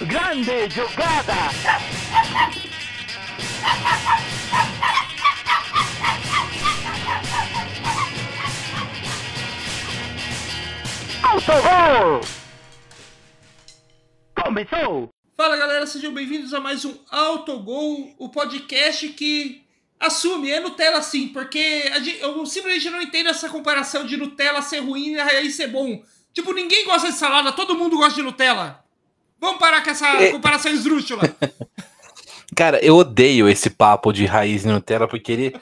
Grande jogada! Autogol! Começou! Fala galera, sejam bem-vindos a mais um Autogol, o podcast que assume, é Nutella sim, porque gente, eu simplesmente não entendo essa comparação de Nutella ser ruim e aí ser bom. Tipo, ninguém gosta de salada, todo mundo gosta de Nutella. Vamos parar com essa É. comparação esdrúxula. Cara, eu odeio esse papo de raiz Nutella, porque ele.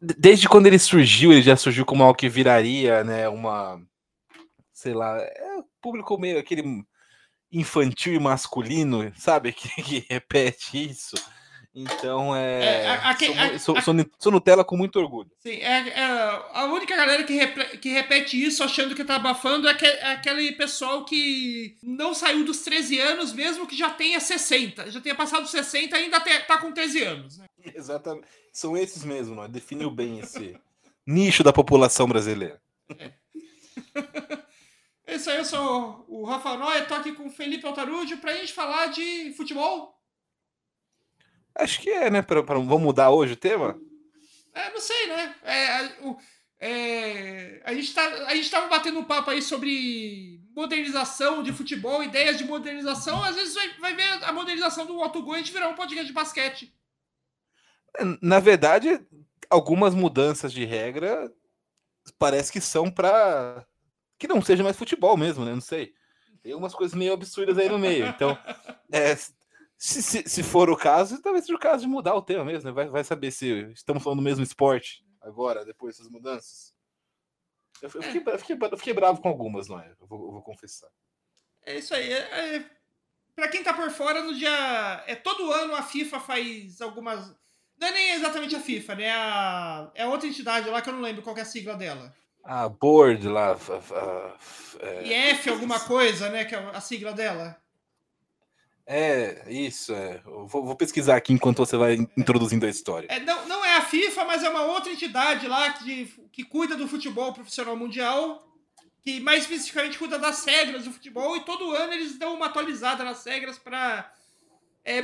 Desde quando ele surgiu, ele já surgiu como algo que viraria, né? Uma. Sei lá. É um público meio aquele infantil e masculino, sabe? Que, que repete isso. Então é. É, a- a- sou, a- sou- sou sou Nutella com muito orgulho. Sim, é, é a única galera que, repre- que repete isso achando que tá abafando é, aque- é aquele pessoal que não saiu dos 13 anos, mesmo que já tenha 60. Já tenha passado dos 60 e ainda te- tá com 13 anos. né? Exatamente. São esses mesmo, né? Definiu bem esse nicho da população brasileira. É isso aí, eu sou o Rafa Noia, tô aqui com o Felipe Altarujo pra gente falar de futebol. Acho que é, né? Pra, pra- vamos mudar hoje o tema? É, não sei, né? É, a- o- é, a, gente tá, a gente tava batendo um papo aí sobre modernização de futebol, ideias de modernização. Às vezes vai, vai ver a modernização do autogol e a gente virar um podcast de basquete. É, Na verdade, algumas mudanças de regra parece que são para que não seja mais futebol mesmo, né? Não sei. Tem umas coisas meio absurdas aí no meio. Então, é, se, se, se for o caso, talvez seja o caso de mudar o tema mesmo, né? Vai, vai saber se estamos falando do mesmo esporte agora, depois dessas mudanças. Eu, eu fiquei, eu fiquei, eu fiquei bravo com algumas, não é? Eu vou, vou confessar. É isso aí. É, é, pra quem tá por fora, no dia. É, todo ano a FIFA faz algumas. Não é nem exatamente a FIFA, né? A, é outra entidade lá que eu não lembro qual é a sigla dela. A board lá. fa- fa- é, IF alguma coisa, né? Que é a sigla dela. É, isso. É. Vou, vou pesquisar aqui enquanto você vai introduzindo a história. É, não, não é a FIFA, mas é uma outra entidade lá que, que cuida do futebol profissional mundial, que mais especificamente cuida das regras do futebol, e todo ano eles dão uma atualizada nas regras para.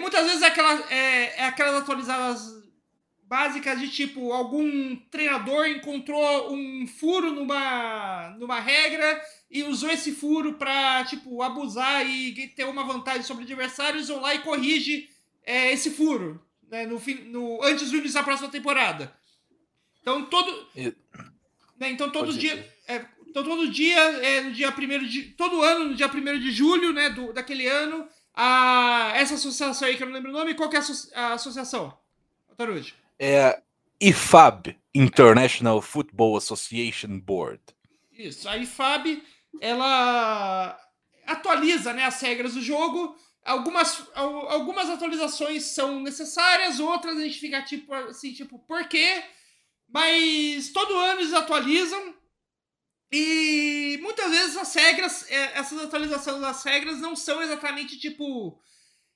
muitas vezes é, aquela, é, é aquelas atualizadas básicas de tipo, algum treinador encontrou um furo numa, numa regra e usou esse furo para tipo, abusar e ter uma vantagem sobre adversários, vão lá e corrige é, esse furo né, no, no, antes do início da próxima temporada. Então todo, né, então todo Pode dia, é, então todo dia é no dia primeiro de todo ano no dia 1 de julho, né, do, daquele ano, a essa associação aí que eu não lembro o nome, qual que é a, asso- a associação? Taruji. É IFAB, International Football Association Board. Isso, a IFAB, ela atualiza né, as regras do jogo. Algumas, al- algumas atualizações são necessárias, outras a gente fica tipo assim, tipo, por quê? Mas todo ano eles atualizam. E muitas vezes as regras, é, essas atualizações das regras não são exatamente tipo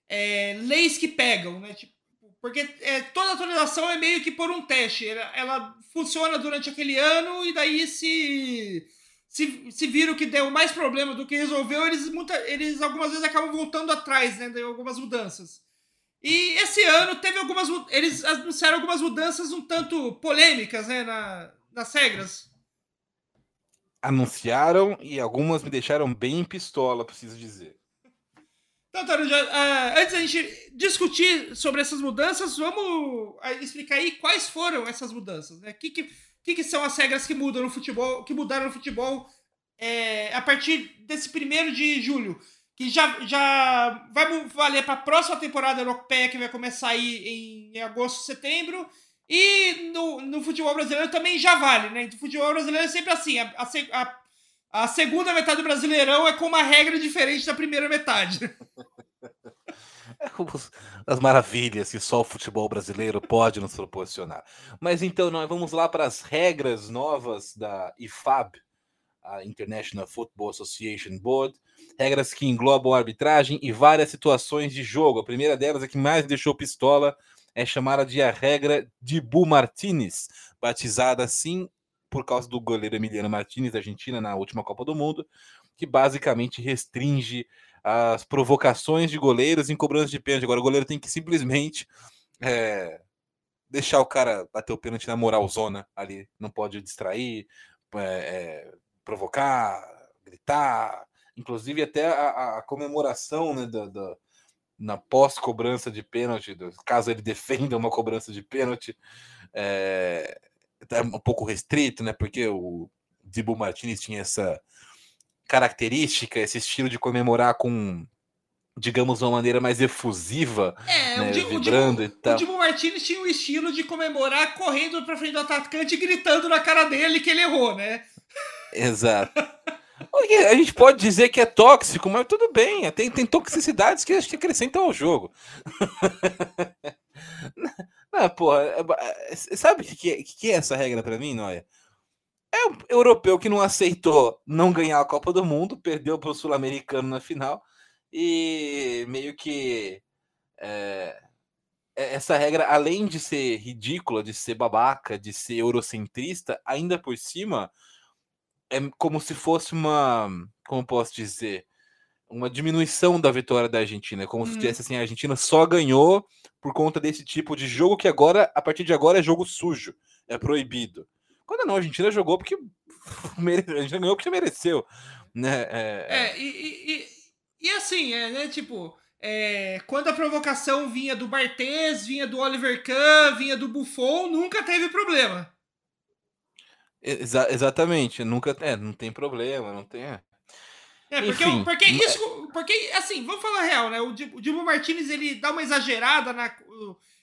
é, leis que pegam, né? Tipo, porque é, toda atualização é meio que por um teste. Ela, ela funciona durante aquele ano e daí se, se, se viram que deu mais problema do que resolveu, eles, muita, eles algumas vezes acabam voltando atrás, né? De algumas mudanças. E esse ano teve algumas. Eles anunciaram algumas mudanças um tanto polêmicas, né? Na, nas regras. Anunciaram e algumas me deixaram bem pistola, preciso dizer. Então, Taruja, ah, antes da gente discutir sobre essas mudanças, vamos ah, explicar aí quais foram essas mudanças, né? O que, que, que, que são as regras que mudam no futebol, que mudaram no futebol é, a partir desse primeiro de julho, que já, já vai valer para a próxima temporada europeia, que vai começar aí em agosto, setembro, e no, no futebol brasileiro também já vale, né? No futebol brasileiro é sempre assim, a, a a segunda metade do Brasileirão é com uma regra diferente da primeira metade. As maravilhas que só o futebol brasileiro pode nos proporcionar. Mas então, nós vamos lá para as regras novas da IFAB, a International Football Association Board. Regras que englobam arbitragem e várias situações de jogo. A primeira delas, a que mais deixou pistola, é chamada de a regra de Bu Martinez, batizada assim por causa do goleiro Emiliano Martinez da Argentina na última Copa do Mundo, que basicamente restringe as provocações de goleiros em cobrança de pênalti. Agora o goleiro tem que simplesmente é, deixar o cara bater o pênalti na moral zona ali. Não pode distrair, é, é, provocar, gritar. Inclusive até a, a comemoração né, na pós-cobrança de pênalti, caso ele defenda uma cobrança de pênalti, é, é um pouco restrito, né? Porque o Dibu Martinez tinha essa característica, esse estilo de comemorar com, digamos, uma maneira mais efusiva, é, né, o, Dibu, vibrando o, e tal. o Dibu Martinez tinha o estilo de comemorar correndo pra frente do atacante e gritando na cara dele que ele errou, né? Exato. A gente pode dizer que é tóxico, mas tudo bem. Tem, tem toxicidades que acho que acrescentam ao jogo. Não, porra, é, é, sabe o que, que, que, é essa regra para mim, Noia? É um europeu que não aceitou não ganhar a Copa do Mundo, perdeu para o Sul-Americano na final e meio que é, essa regra, além de ser ridícula, de ser babaca, de ser eurocentrista, ainda por cima é como se fosse uma, como posso dizer, uma diminuição da vitória da Argentina, como hum. se tivesse assim, a Argentina só ganhou por conta desse tipo de jogo que agora, a partir de agora, é jogo sujo, é proibido. Quando não, a Argentina jogou porque a Argentina ganhou porque mereceu, né? É, é... é e, e, e, assim, é, né, tipo, é, quando a provocação vinha do Barthez, vinha do Oliver Kahn, vinha do Buffon, nunca teve problema. Exa exatamente, nunca é, não tem problema, não tem. É, é porque, Enfim, porque isso, porque assim, vamos falar real, né? O Dilma Martinez ele dá uma exagerada na,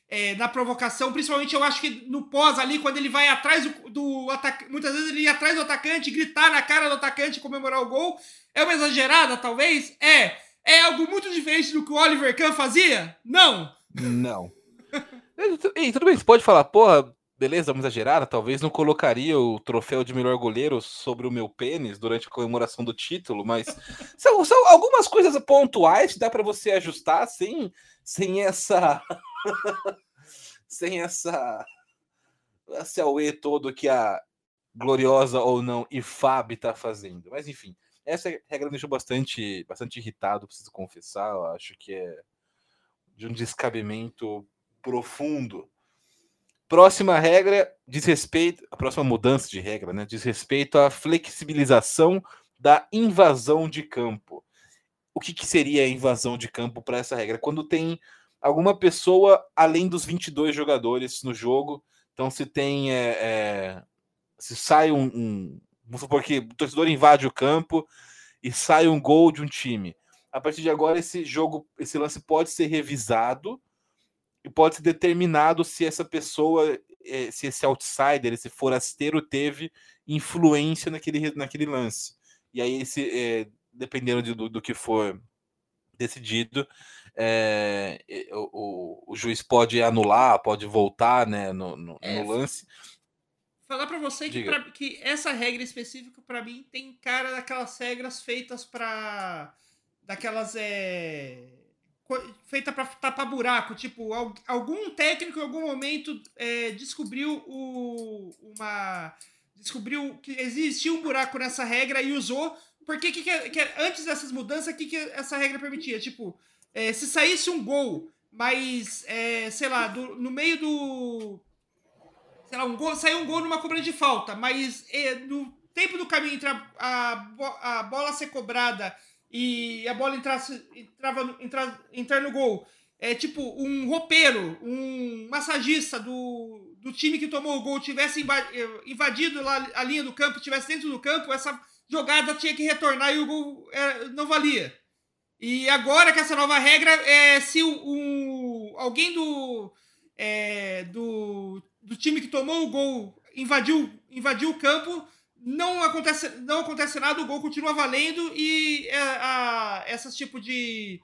é, na provocação, principalmente eu acho que no pós ali, quando ele vai atrás do, do atacante, muitas vezes ele ia atrás do atacante, gritar na cara do atacante, comemorar o gol. É uma exagerada, talvez? É. É algo muito diferente do que o Oliver Kahn fazia? Não. Não. e, tudo bem, você pode falar, porra, beleza, vamos exagerar, talvez não colocaria o troféu de melhor goleiro sobre o meu pênis durante a comemoração do título, mas são, são algumas coisas pontuais que dá para você ajustar sem, sem essa. sem essa. esse auê todo que a gloriosa ou não IFAB está fazendo. Mas enfim, essa regra me deixou bastante, bastante irritado, preciso confessar. Eu acho que é de um descabimento profundo Próxima regra diz respeito, a próxima mudança de regra, né, diz respeito à flexibilização da invasão de campo. O que, que seria a invasão de campo para essa regra? Quando tem alguma pessoa além dos 22 jogadores no jogo, então se tem, é, é, se sai um, um, vamos supor que o torcedor invade o campo e sai um gol de um time. A partir de agora esse jogo, esse lance pode ser revisado e pode ser determinado se essa pessoa, eh, se esse outsider, esse forasteiro teve influência naquele, naquele lance. E aí, esse, é, dependendo de, do, do, que for decidido, é, o, o, o, juiz pode anular, pode voltar né, no, no, é, no lance. Falar para você que, pra, que, essa regra específica, para mim, tem cara daquelas regras feitas para. daquelas. É, feita para tapar buraco. Tipo, algum técnico em algum momento é, descobriu o, uma. Descobriu que existia um buraco nessa regra e usou. Porque que, que, que antes dessas mudanças, o que, que essa regra permitia? Tipo, é, se saísse um gol, mas, é, sei lá, do, no meio do. Sei lá, um gol, saiu um gol numa cobrança de falta, mas é, no tempo do caminho entre a, a, a bola ser cobrada e a bola entrasse, entrava, entra, entrar no gol. É tipo um roupeiro, um massagista do, do time que tomou o gol tivesse eh, invadido lá a linha do campo, tivesse dentro do campo, essa jogada tinha que retornar e o gol é, não valia. E agora que essa nova regra é se um, alguém do, é, do, do time que tomou o gol invadiu, invadiu o campo, não acontece, não acontece nada, o gol continua valendo e é, a, essas tipo de,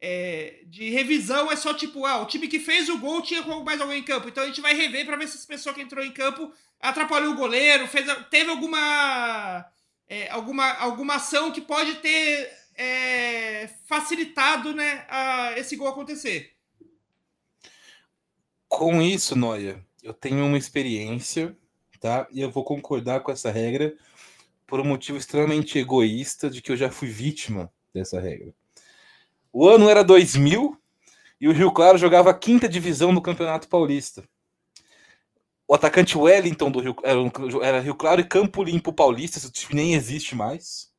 é, de revisão é só tipo, ah, o time que fez o gol tinha mais alguém em campo. Então a gente vai rever para ver se essa pessoa que entrou em campo atrapalhou o goleiro, fez, teve alguma, é, alguma, alguma ação que pode ter é, facilitado né, a, esse gol acontecer. Com isso, Noia, eu tenho uma experiência E eu vou concordar com essa regra por um motivo extremamente egoísta de que eu já fui vítima dessa regra. O ano era 2000 e o Rio Claro jogava a quinta divisão do Campeonato Paulista. O atacante Wellington do Rio era, era Rio Claro e Campo Limpo Paulista, esse time nem existe mais.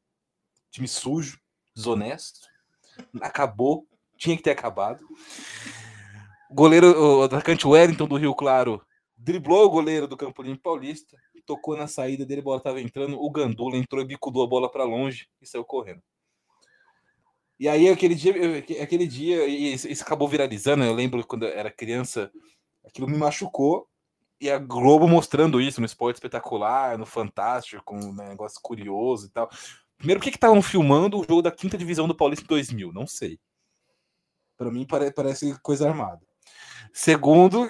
Time sujo, desonesto. Acabou, tinha que ter acabado. Goleiro, o atacante Wellington do Rio Claro driblou o goleiro do Campo Limpo Paulista, tocou na saída dele, a bola estava entrando, o Gandula entrou e bicudou a bola para longe e saiu correndo. E aí aquele dia, aquele dia, e isso acabou viralizando, eu lembro quando eu era criança, aquilo me machucou, e a Globo mostrando isso no esporte espetacular, no Fantástico, com um negócio curioso e tal. Primeiro, por que estavam filmando o jogo da quinta divisão do Paulista em 2000? Não sei. Para mim parece coisa armada. Segundo,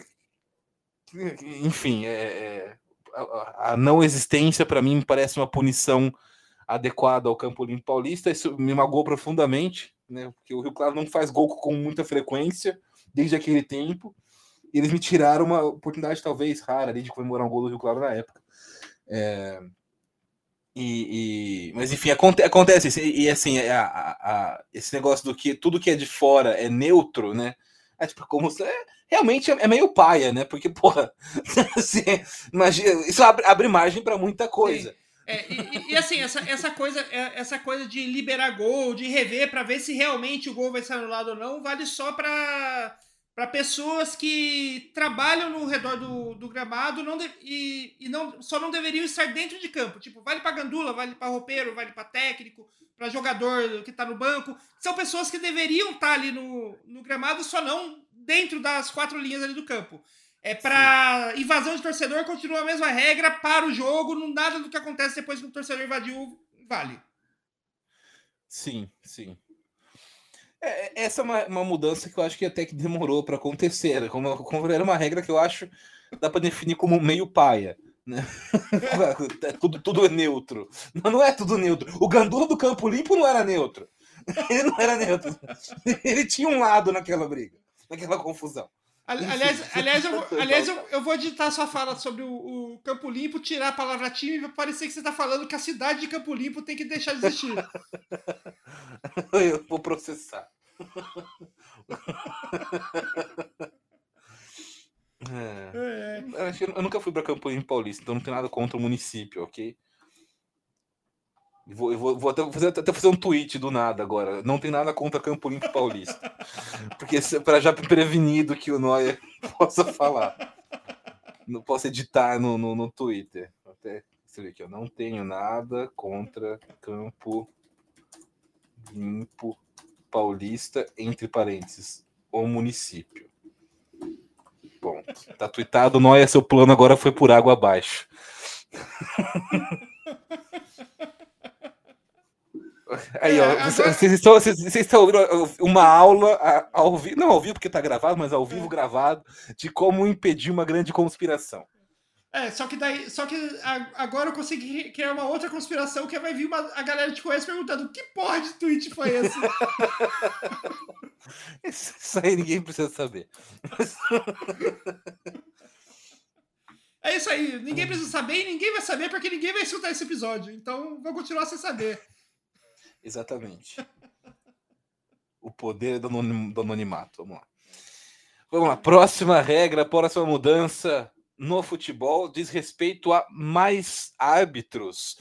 enfim, é, é, a, a, não existência para mim parece uma punição adequada ao Campo Limpo Paulista. Isso me magoou profundamente, né? Porque o Rio Claro não faz gol com muita frequência desde aquele tempo. E eles me tiraram uma oportunidade talvez rara ali de comemorar um gol do Rio Claro na época. É, e, e, mas enfim, aconte, acontece e, e assim, é, a, a, esse negócio do que tudo que é de fora é neutro, né? É tipo, como é, realmente é, meio paia, né? Porque, porra, assim, imagina, isso abre, abre margem para muita coisa. É, e, e, assim, essa, essa, coisa, é, essa coisa de liberar gol, de rever para ver se realmente o gol vai ser anulado ou não, vale só para para pessoas que trabalham no redor do, do gramado não de, e, e não, só não deveriam estar dentro de campo. Tipo, vale para gandula, vale para roupeiro, vale para técnico, para jogador que está no banco. São pessoas que deveriam estar tá ali no, no gramado, só não dentro das quatro linhas ali do campo. É para invasão de torcedor, continua a mesma regra para o jogo, não nada do que acontece depois que o torcedor invadiu vale. Sim, sim. É, é, essa é uma, uma, mudança que eu acho que até que demorou para acontecer. Né? Como, como era uma regra que eu acho dá para definir como meio paia. Né? É tudo, tudo é neutro. Mas não é tudo neutro. O Gandula do Campo Limpo não era neutro. Ele não era neutro. Ele tinha um lado naquela briga, naquela confusão. Aliás, aliás, eu, aliás eu, eu vou editar sua fala sobre o, o, Campo Limpo, tirar a palavra time e parecer que você está falando que a cidade de Campo Limpo tem que deixar de existir. eu vou processar. É. É. Eu nunca fui para Campo Limpo Paulista, então não tem nada contra o município, ok? Vou, vou, vou até, fazer, até fazer um tweet do nada agora. Não tem nada contra Campo Limpo Paulista. Porque para já prevenido que o Noia possa falar. Não posso editar no, no, no Twitter. Até você aqui, eu não tenho nada contra Campo Limpo Paulista, entre parênteses, o município. Ponto. Tá tweetado, Noia, seu plano agora foi por água abaixo. Aí, ó, é, agora... vocês, estão, vocês, vocês, estão ouvindo uma aula ao vivo, não ao vivo porque está gravado, mas ao vivo é. gravado, de como impedir uma grande conspiração. É, só que daí, só que agora eu consegui criar uma outra conspiração que vai vir uma, a galera te conhece perguntando que porra de tweet foi esse? Isso aí ninguém precisa saber. É isso aí, ninguém precisa saber e ninguém vai saber porque ninguém vai escutar esse episódio. Então vou continuar sem saber. Exatamente. o poder do, anonimato. Vamos lá. Vamos lá. Próxima regra, próxima mudança no futebol diz respeito a mais árbitros.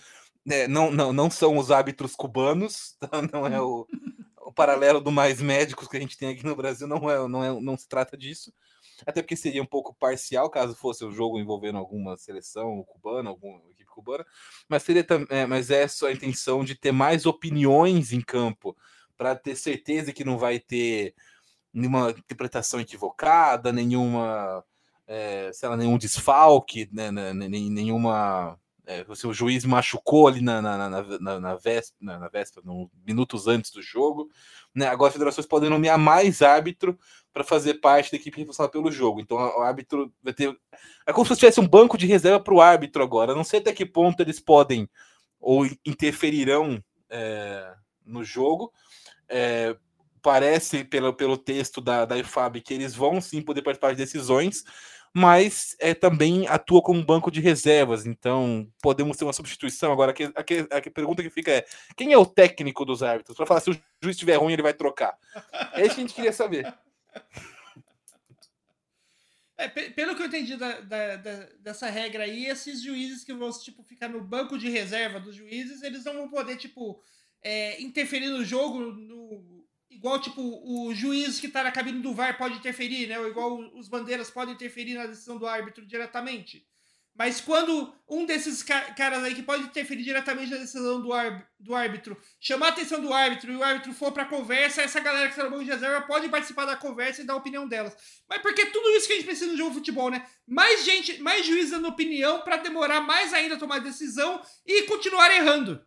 É, não, não, não são os árbitros cubanos, tá? não é o, o paralelo do mais médicos que a gente tem aqui no Brasil, não é, não é, não se trata disso. Até porque seria um pouco parcial caso fosse o um jogo envolvendo alguma seleção cubana, equipe cubana, mas seria é, mas é só a intenção de ter mais opiniões em campo para ter certeza que não vai ter nenhuma interpretação equivocada, nenhuma é, sei lá, nenhum desfalque, né, né nenhuma. É, se o juiz machucou ali na, na, na, na, na véspera, na, véspera no, minutos antes do jogo, né, agora as federações podem nomear mais árbitro para fazer parte da equipe responsável pelo jogo. Então o árbitro vai ter. É como se tivesse um banco de reserva para o árbitro agora. Não sei até que ponto eles podem ou interferirão é, no jogo. É, parece, pelo, pelo texto da, da IFAB, que eles vão sim poder participar de decisões, mas é, também atua como banco de reservas. Então, podemos ter uma substituição. Agora, a, a, a pergunta que fica é: quem é o técnico dos árbitros? Para falar se o juiz estiver ruim, ele vai trocar. É isso que a gente queria saber. É, pelo que eu entendi da, da, da, dessa regra aí, esses juízes que vão tipo, ficar no banco de reserva dos juízes, eles não vão poder tipo, é, interferir no jogo no, igual, tipo, o juiz que tá na cabine do VAR pode interferir, né? Ou igual os bandeiras podem interferir na decisão do árbitro diretamente. Mas quando um desses caras aí que pode interferir diretamente na decisão do, árbitro chamar a atenção do árbitro e o árbitro for pra conversa, essa galera que está no banco de reserva pode participar da conversa e dar a opinião delas. Mas porque tudo isso que a gente precisa no jogo de futebol, né? Mais gente, mais juiz dando opinião para demorar mais ainda a tomar decisão e continuar errando.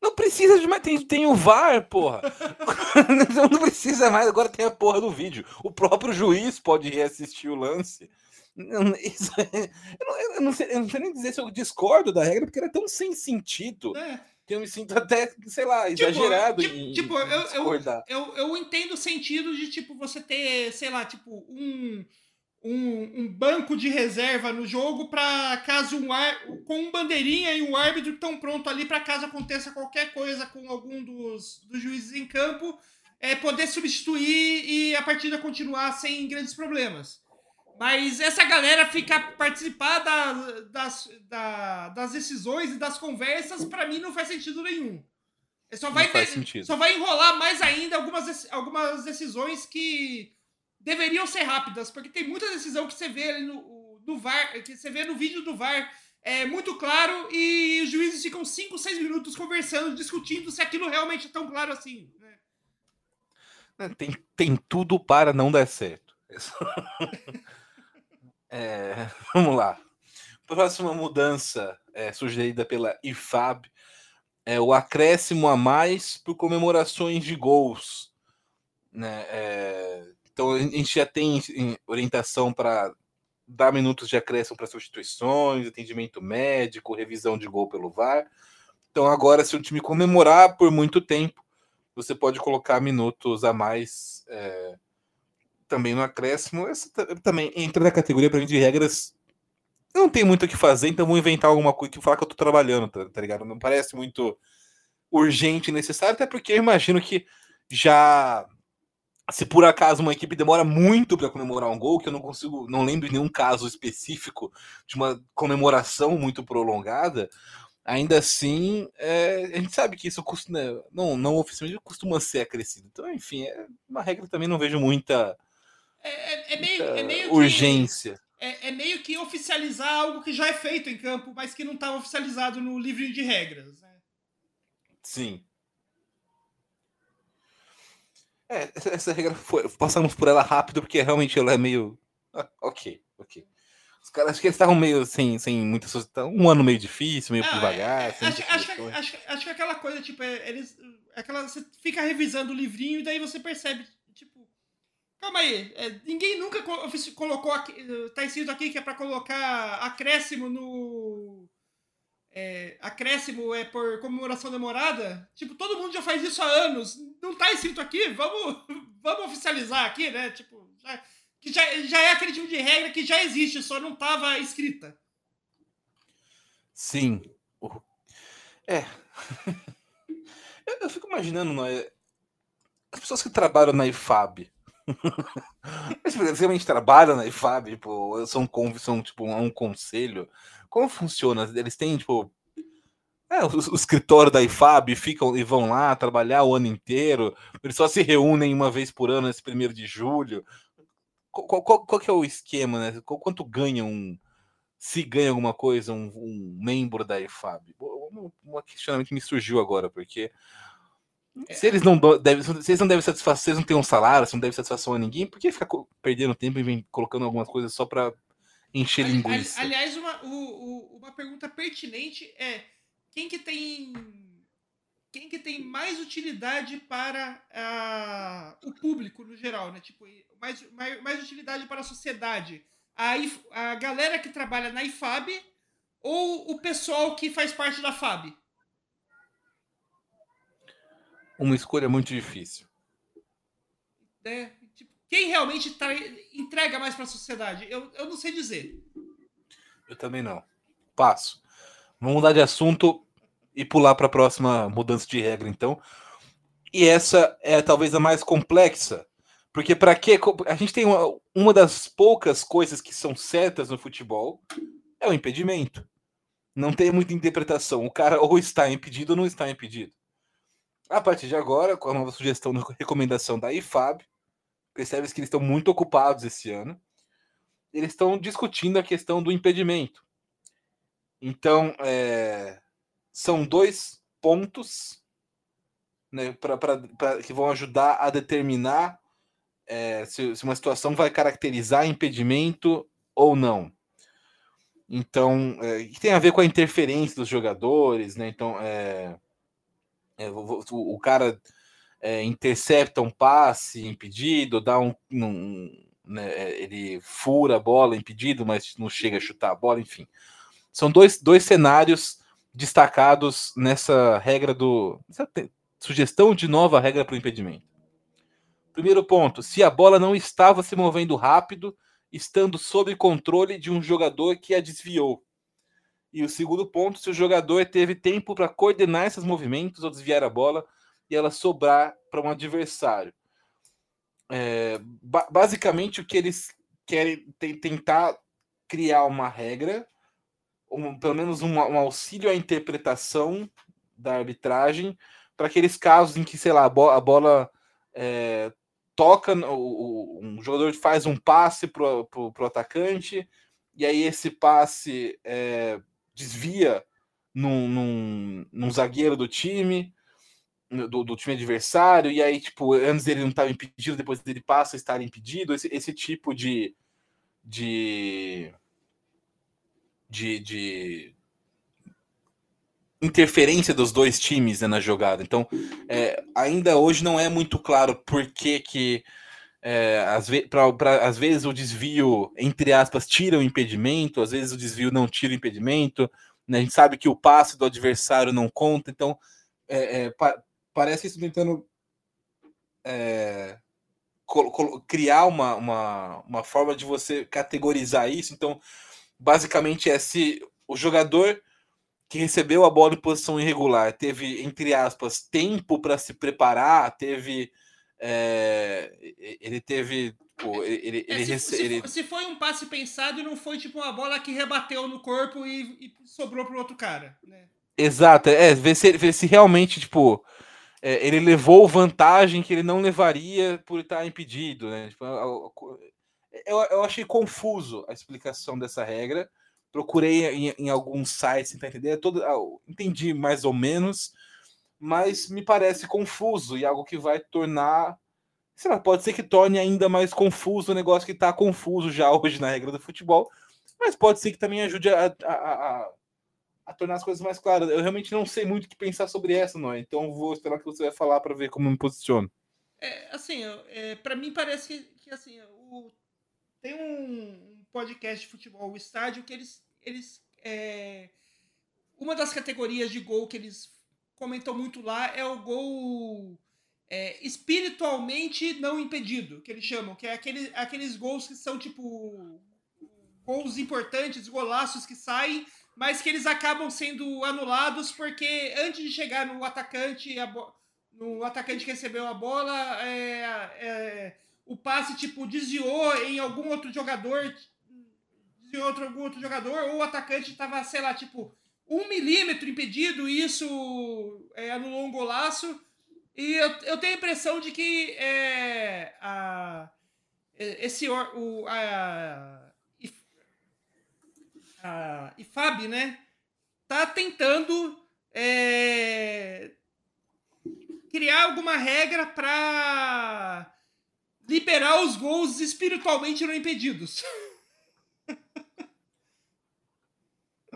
Não precisa de mais. Tem, tem o VAR, porra. não precisa mais. Agora tem a porra do vídeo. O próprio juiz pode reassistir o lance. Isso é, eu, não, eu, não sei, eu, não sei, nem dizer se eu discordo da regra, porque ela é tão sem sentido. É. Que eu me sinto até, sei lá, tipo, exagerado tipo, em, tipo, em eu, eu, eu, eu entendo o sentido de, tipo, você ter, sei lá, tipo, um um, um, banco de reserva no jogo para caso um ar, com um bandeirinha e um árbitro estão pronto ali para caso aconteça qualquer coisa com algum dos, dos juízes em campo, é poder substituir e a partida continuar sem grandes problemas. Mas essa galera ficar participar da, das, da, das decisões e das conversas, para mim não faz sentido nenhum. É só vai, ter, só vai enrolar mais ainda algumas, algumas decisões que deveriam ser rápidas, porque tem muita decisão que você vê no, no VAR, que você vê no vídeo do VAR, é muito claro, e os juízes ficam 5, 6 minutos conversando, discutindo se aquilo realmente é tão claro assim. Né? É, tem, tem tudo para não dar certo. é, vamos lá. Próxima mudança é, sugerida pela IFAB é o acréscimo a mais por comemorações de gols. Né? É, então a gente já tem orientação para dar minutos de acréscimo para substituições, atendimento médico, revisão de gol pelo VAR. Então agora, se o time comemorar por muito tempo, você pode colocar minutos a mais é, também no acréscimo. Essa também entra na categoria para mim de regras. Eu não tenho muito o que fazer, então vou inventar alguma coisa que falar que eu estou trabalhando, tá, tá ligado? Não parece muito urgente e necessário, até porque eu imagino que já se por acaso uma equipe demora muito para comemorar um gol, que eu não consigo, não lembro de nenhum caso específico de uma comemoração muito prolongada, ainda assim, é, a gente sabe que isso costuma, né, não, não oficialmente costuma ser acrescido. Então, enfim, é uma regra que também não vejo muita, é, é, é meio, é meio urgência. Que, é, é, meio que oficializar algo que já é feito em campo, mas que não estava oficializado no livro de regras. Né? Sim. É, essa regra foi, passamos por ela rápido porque realmente ela é meio. Ah, ok, ok. Os caras acho que eles estavam meio sem, sem muita Um ano meio difícil, meio Não, devagar. É, acho, acho, que, acho, acho, que aquela coisa, tipo, é, eles. Aquela, você fica revisando o livrinho e daí você percebe, tipo. Calma aí, é, ninguém nunca colocou aqui. Tá escrito aqui que é pra colocar acréscimo no é, acréscimo é por comemoração demorada, tipo, todo mundo já faz isso há anos. Não tá escrito aqui, vamos, vamos oficializar aqui, né? Tipo, já, que já, já é aquele tipo de regra que já existe, só não tava escrita. Sim. É. eu, eu, fico imaginando é, as pessoas que trabalham na IFAB. realmente trabalham na IFAB, tipo, são, são tipo um conselho como funciona? Eles têm, tipo. É, o, o, escritório da IFAB ficam e vão lá trabalhar o ano inteiro. Eles só se reúnem uma vez por ano, nesse primeiro de julho. Qual, qual, qual que é o esquema, né? Quanto ganha um. Se ganha alguma coisa, um, um membro da IFAB? Um, um questionamento me surgiu agora, porque. É. Se eles não devem, se eles não devem satisfazer, se eles não têm um salário, se não devem satisfação a ninguém, por que ficar perdendo tempo e vem colocando algumas coisas só para encher linguiça. Aliás, uma, o, o, uma pergunta pertinente é quem que tem quem que tem mais utilidade para o público no geral, né? Tipo, mais, mais, mais utilidade para a sociedade? A, a galera que trabalha na IFAB ou o pessoal que faz parte da FAB? Uma escolha muito difícil. É, tipo, quem realmente tra- entrega mais para a sociedade? Eu, eu não sei dizer. Eu também não. Passo. Vamos mudar de assunto e pular para a próxima mudança de regra, então. E essa é talvez a mais complexa, porque para que a gente tem uma, uma das poucas coisas que são certas no futebol é o impedimento. Não tem muita interpretação. O cara ou está impedido ou não está impedido. A partir de agora, com a nova sugestão de recomendação da IFAB, percebe que eles estão muito ocupados esse ano. Eles estão discutindo a questão do impedimento. Então, é, são dois pontos né, pra, pra, pra, que vão ajudar a determinar é, se, se, uma situação vai caracterizar impedimento ou não. Então, é, que tem a ver com a interferência dos jogadores, né? Então, é, o, o, cara é, intercepta um passe impedido, dá um, um né, ele fura a bola impedido, mas não chega a chutar a bola, enfim. São dois, dois cenários destacados nessa regra do. sugestão de nova regra para o impedimento. Primeiro ponto: se a bola não estava se movendo rápido, estando sob controle de um jogador que a desviou. E o segundo ponto: se o jogador teve tempo para coordenar esses movimentos ou desviar a bola e ela sobrar para um adversário. É, ba basicamente, o que eles querem tentar criar uma regra um, pelo menos um, um, auxílio à interpretação da arbitragem para aqueles casos em que, sei lá, a, bo a bola é, toca, o, o, um jogador faz um passe para o atacante, e aí esse passe é, desvia num, num, num, zagueiro do time, do, do, time adversário, e aí, tipo, antes ele não estava impedido, depois ele passa a estar impedido, esse, esse tipo de. de de, de interferência dos dois times né, na jogada. Então, é, ainda hoje não é muito claro por que, que é, às, ve pra, pra, às vezes o desvio, entre aspas, tira o impedimento, às vezes o desvio não tira o impedimento. Né? A gente sabe que o passe do adversário não conta, então é, é pa parece isso tentando é, criar uma, uma, uma forma de você categorizar isso. Então, basicamente é se o jogador que recebeu a bola em posição irregular teve, entre aspas, tempo para se preparar, teve. É, ele teve. Pô, ele, é, ele, se, rece... se, ele, se, foi um passe pensado e não foi tipo uma bola que rebateu no corpo e, e sobrou para outro cara. Né? Exato, é, ver se, ver se realmente, tipo, é, ele levou vantagem que ele não levaria por estar impedido, né? Tipo, eu, eu achei confuso a explicação dessa regra. Procurei em, em alguns sites tentar entender. Todo, entendi mais ou menos, mas me parece confuso e algo que vai tornar. Sei lá, pode ser que torne ainda mais confuso o negócio que está confuso já hoje na regra do futebol, mas pode ser que também ajude a, a, a, a tornar as coisas mais claras. Eu realmente não sei muito o que pensar sobre essa, não é? Então vou esperar que você vai falar para ver como me posiciono. É, assim, é, para mim parece que, que assim, o tem um, podcast de futebol, o estádio, que eles. eles é, uma das categorias de gol que eles comentam muito lá é o gol é, espiritualmente não impedido, que eles chamam, que é aquele, aqueles gols que são tipo gols importantes, golaços que saem, mas que eles acabam sendo anulados porque antes de chegar no atacante, no atacante que recebeu a bola, é, é o passe tipo desviou em algum outro jogador, desviou outro, algum outro jogador, ou o atacante estava, sei lá, tipo, um milímetro impedido, e isso é, anulou um golaço. E eu, eu tenho a impressão de que é, a, esse o, a, a IFAB, né, tá tentando é, criar alguma regra para liberar os gols espiritualmente não impedidos.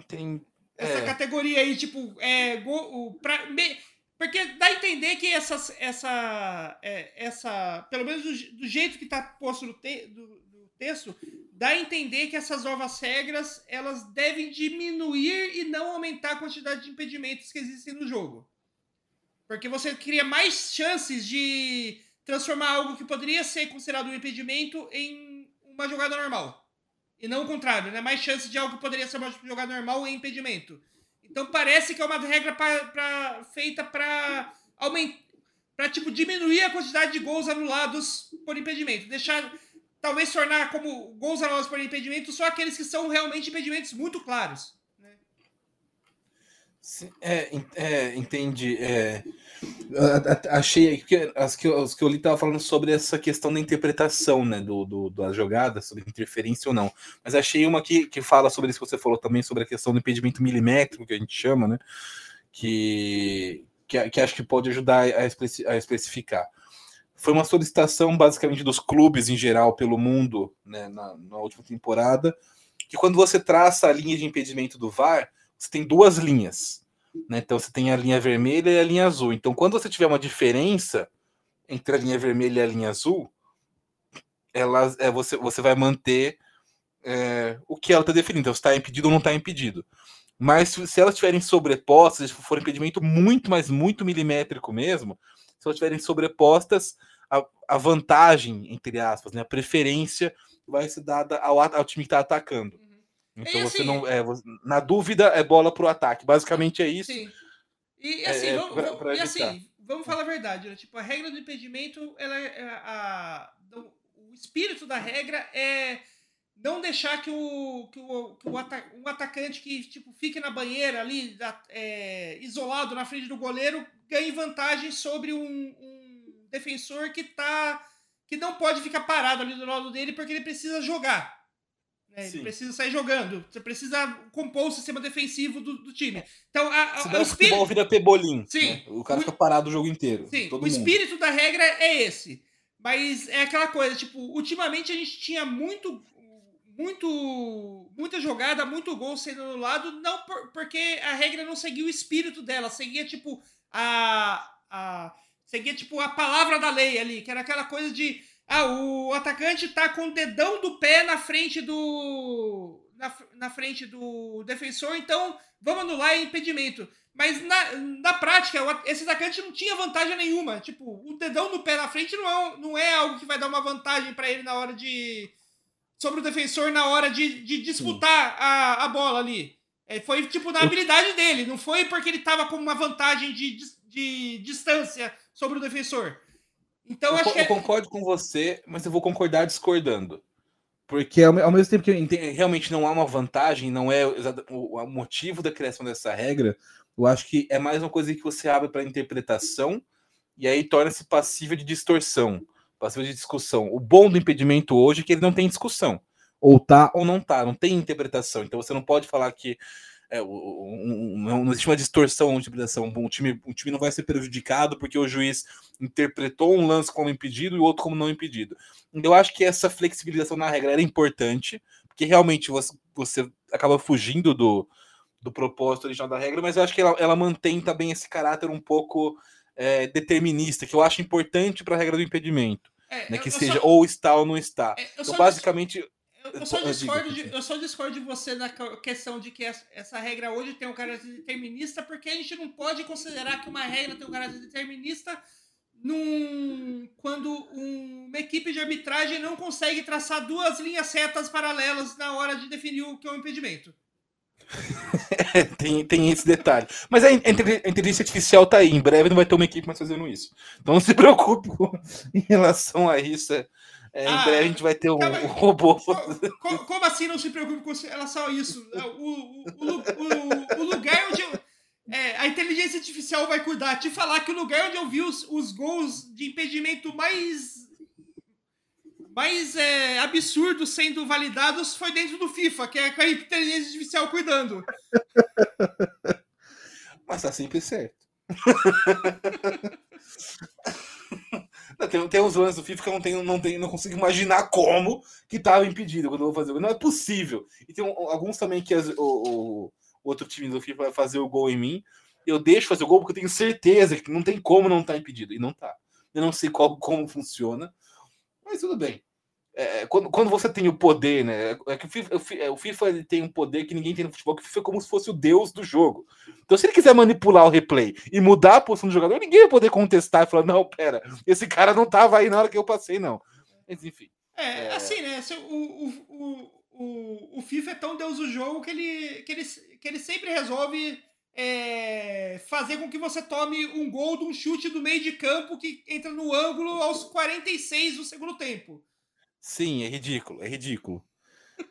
Tem. Essa é. categoria aí, tipo, é. Gol, pra, me, porque dá a entender que essas, essa. É, essa pelo menos do, do, jeito que está posto no, te, do, do texto, dá a entender que essas novas regras elas devem diminuir e não aumentar a quantidade de impedimentos que existem no jogo. Porque você cria mais chances de transformar algo que poderia ser considerado um impedimento em uma jogada normal. E não o contrário, né? Mais chance de algo que poderia ser uma jogada normal em impedimento. Então parece que é uma regra pra, pra feita para aumentar, tipo diminuir a quantidade de gols anulados por impedimento, deixar talvez tornar como gols anulados por impedimento só aqueles que são realmente impedimentos muito claros. É, é, entendi. É, achei que as que, os que eu li estavam falando sobre essa questão da interpretação né, do, do, da jogada, sobre interferência ou não. Mas achei uma que, que fala sobre isso que você falou também, sobre a questão do impedimento milimétrico, que a gente chama, né? Que, que, que acho que pode ajudar a, a especificar. Foi uma solicitação, basicamente, dos clubes em geral pelo mundo né, na, na última temporada, que quando você traça a linha de impedimento do VAR você tem duas linhas. Né? Então você tem a linha vermelha e a linha azul. Então, quando você tiver uma diferença entre a linha vermelha e a linha azul, ela, é, você, você vai manter é, o que ela está definindo. Então, se está impedido ou não está impedido. Mas se, se elas estiverem sobrepostas, se for um impedimento muito, mas muito milimétrico mesmo, se elas estiverem sobrepostas, a, a, vantagem, entre aspas, né, a preferência vai ser dada ao, ao time que está atacando. Então e, você assim, não. É, na dúvida é bola para o ataque. Basicamente é isso. Sim. E assim, é, vamos, pra, pra e assim, vamos falar a verdade, né? Tipo, a regra do impedimento, ela é, é a, o espírito da regra é não deixar que o, que o, que o um atacante que tipo, fique na banheira ali, é, isolado na frente do goleiro, ganhe vantagem sobre um, um defensor que tá. que não pode ficar parado ali do lado dele porque ele precisa jogar. Né? Ele precisa sair jogando. Você precisa compor o sistema defensivo do, do time. Então, a, a, o espírito... futebol vira pebolim. Sim. Né? O cara o... fica parado o jogo inteiro. Sim. o mundo. espírito da regra é esse. Mas é aquela coisa, tipo, ultimamente a gente tinha muito muito muita jogada, muito gol sendo anulado, não por, porque a regra não seguia o espírito dela, seguia tipo a, a seguia tipo a palavra da lei ali, que era aquela coisa de ah, o atacante tá com o dedão do pé na frente do. Na, na frente do defensor, então vamos anular impedimento. Mas na, na prática, esse atacante não tinha vantagem nenhuma. Tipo, o dedão do pé na frente não é, não é algo que vai dar uma vantagem para ele na hora de. sobre o defensor na hora de, de disputar a, a bola ali. É, foi tipo na habilidade dele, não foi porque ele tava com uma vantagem de, de, de distância sobre o defensor. Então, eu, acho que... eu é concordo com você, mas eu vou concordar discordando. Porque ao, mesmo tempo que eu entendo, realmente não há uma vantagem, não é o, o motivo da criação dessa regra, eu acho que é mais uma coisa que você abre para interpretação e aí torna-se passível de distorção, passível de discussão. O bom do impedimento hoje é que ele não tem discussão. Ou tá ou não tá, não tem interpretação. Então você não pode falar que é, um, um, não existe uma distorção na interpretação. Um time, um time não vai ser prejudicado porque o juiz interpretou um lance como impedido e o outro como não impedido. Eu acho que essa flexibilização na regra era importante, porque realmente você, você acaba fugindo do, do propósito original da regra, mas eu acho que ela, ela mantém também esse caráter um pouco é, determinista, que eu acho importante para a regra do impedimento. É, né, que seja só, ou está ou não está. É, então, basicamente, eu, só discordo de, eu só discordo de você na questão de que essa regra hoje tem um caráter determinista, porque a gente não pode considerar que uma regra tem um caráter determinista num, quando um, uma equipe de arbitragem não consegue traçar duas linhas retas paralelas na hora de definir o que é um impedimento. tem, tem esse detalhe. Mas a, inteligência artificial tá aí. Em breve não vai ter uma equipe mais fazendo isso. Então não se preocupe em relação a isso. É é, em ah, breve a gente vai ter um, um robô. Como, como, assim não se preocupe com relação a isso? É, o, o, o, o lugar onde eu, é, a inteligência artificial vai cuidar. Te falar que o lugar onde eu vi os, os gols de impedimento mais mais é, absurdos sendo validados foi dentro do FIFA, que é com a inteligência artificial cuidando. Mas tá sempre certo. Tem, tem uns lances do FIFA que eu não, tenho, não, tenho, não consigo imaginar como que estava impedido quando eu vou fazer. Não é possível. E tem alguns também que as, o, o, outro time do FIFA vai fazer o gol em mim. Eu deixo fazer o gol porque eu tenho certeza que não tem como não estar tá impedido. E não tá. Eu não sei qual, como funciona. Mas tudo bem. É, quando, quando você tem o poder, né? É que o FIFA, o FIFA ele tem um poder que ninguém tem no futebol, que o FIFA é como se fosse o deus do jogo. Então, se ele quiser manipular o replay e mudar a posição do jogador, ninguém vai poder contestar e falar: não, pera, esse cara não tava aí na hora que eu passei, não. Mas enfim. É, é... assim, né? O, o, o, o, o FIFA é tão deus do jogo que ele, que ele, que ele sempre resolve é, fazer com que você tome um gol de um chute do meio de campo que entra no ângulo aos 46 do segundo tempo. Sim, é ridículo, é ridículo.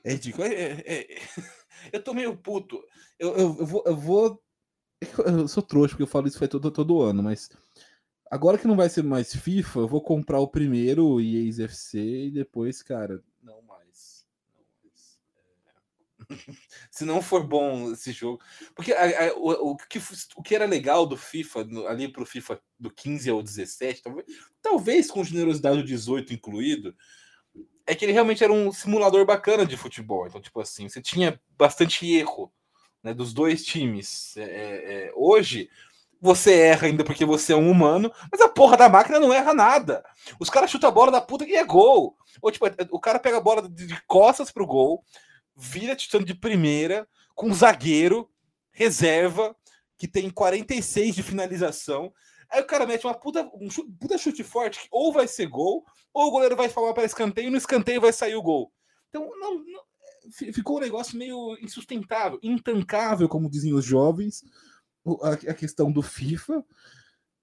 É ridículo. É, é, é... Eu tô meio puto. Eu, eu, eu, vou, eu vou. Eu sou trouxa, porque eu falo isso foi todo, todo ano, mas agora que não vai ser mais FIFA, eu vou comprar o primeiro EA FC e depois, cara, não mais. Não mais. É... Se não for bom esse jogo. Porque a, a, o, o, que, o que era legal do FIFA, ali pro FIFA do 15 ao 17, talvez, talvez com generosidade do 18 incluído é que ele realmente era um simulador bacana de futebol. Então, tipo assim, você tinha bastante erro né, dos dois times. É, é, é, hoje, você erra ainda porque você é um humano, mas a porra da máquina não erra nada. Os caras chutam a bola da puta e é gol. Ou, tipo, o cara pega a bola de, costas pro gol, vira titã de primeira, com um zagueiro, reserva, que tem 46 de finalização. Aí o cara mete uma puta, um chute, puta chute forte que ou vai ser gol, ou o goleiro vai falar para escanteio, e no escanteio vai sair o gol. Então, não, não, ficou um negócio meio insustentável, intancável, como dizem os jovens, a, a questão do FIFA.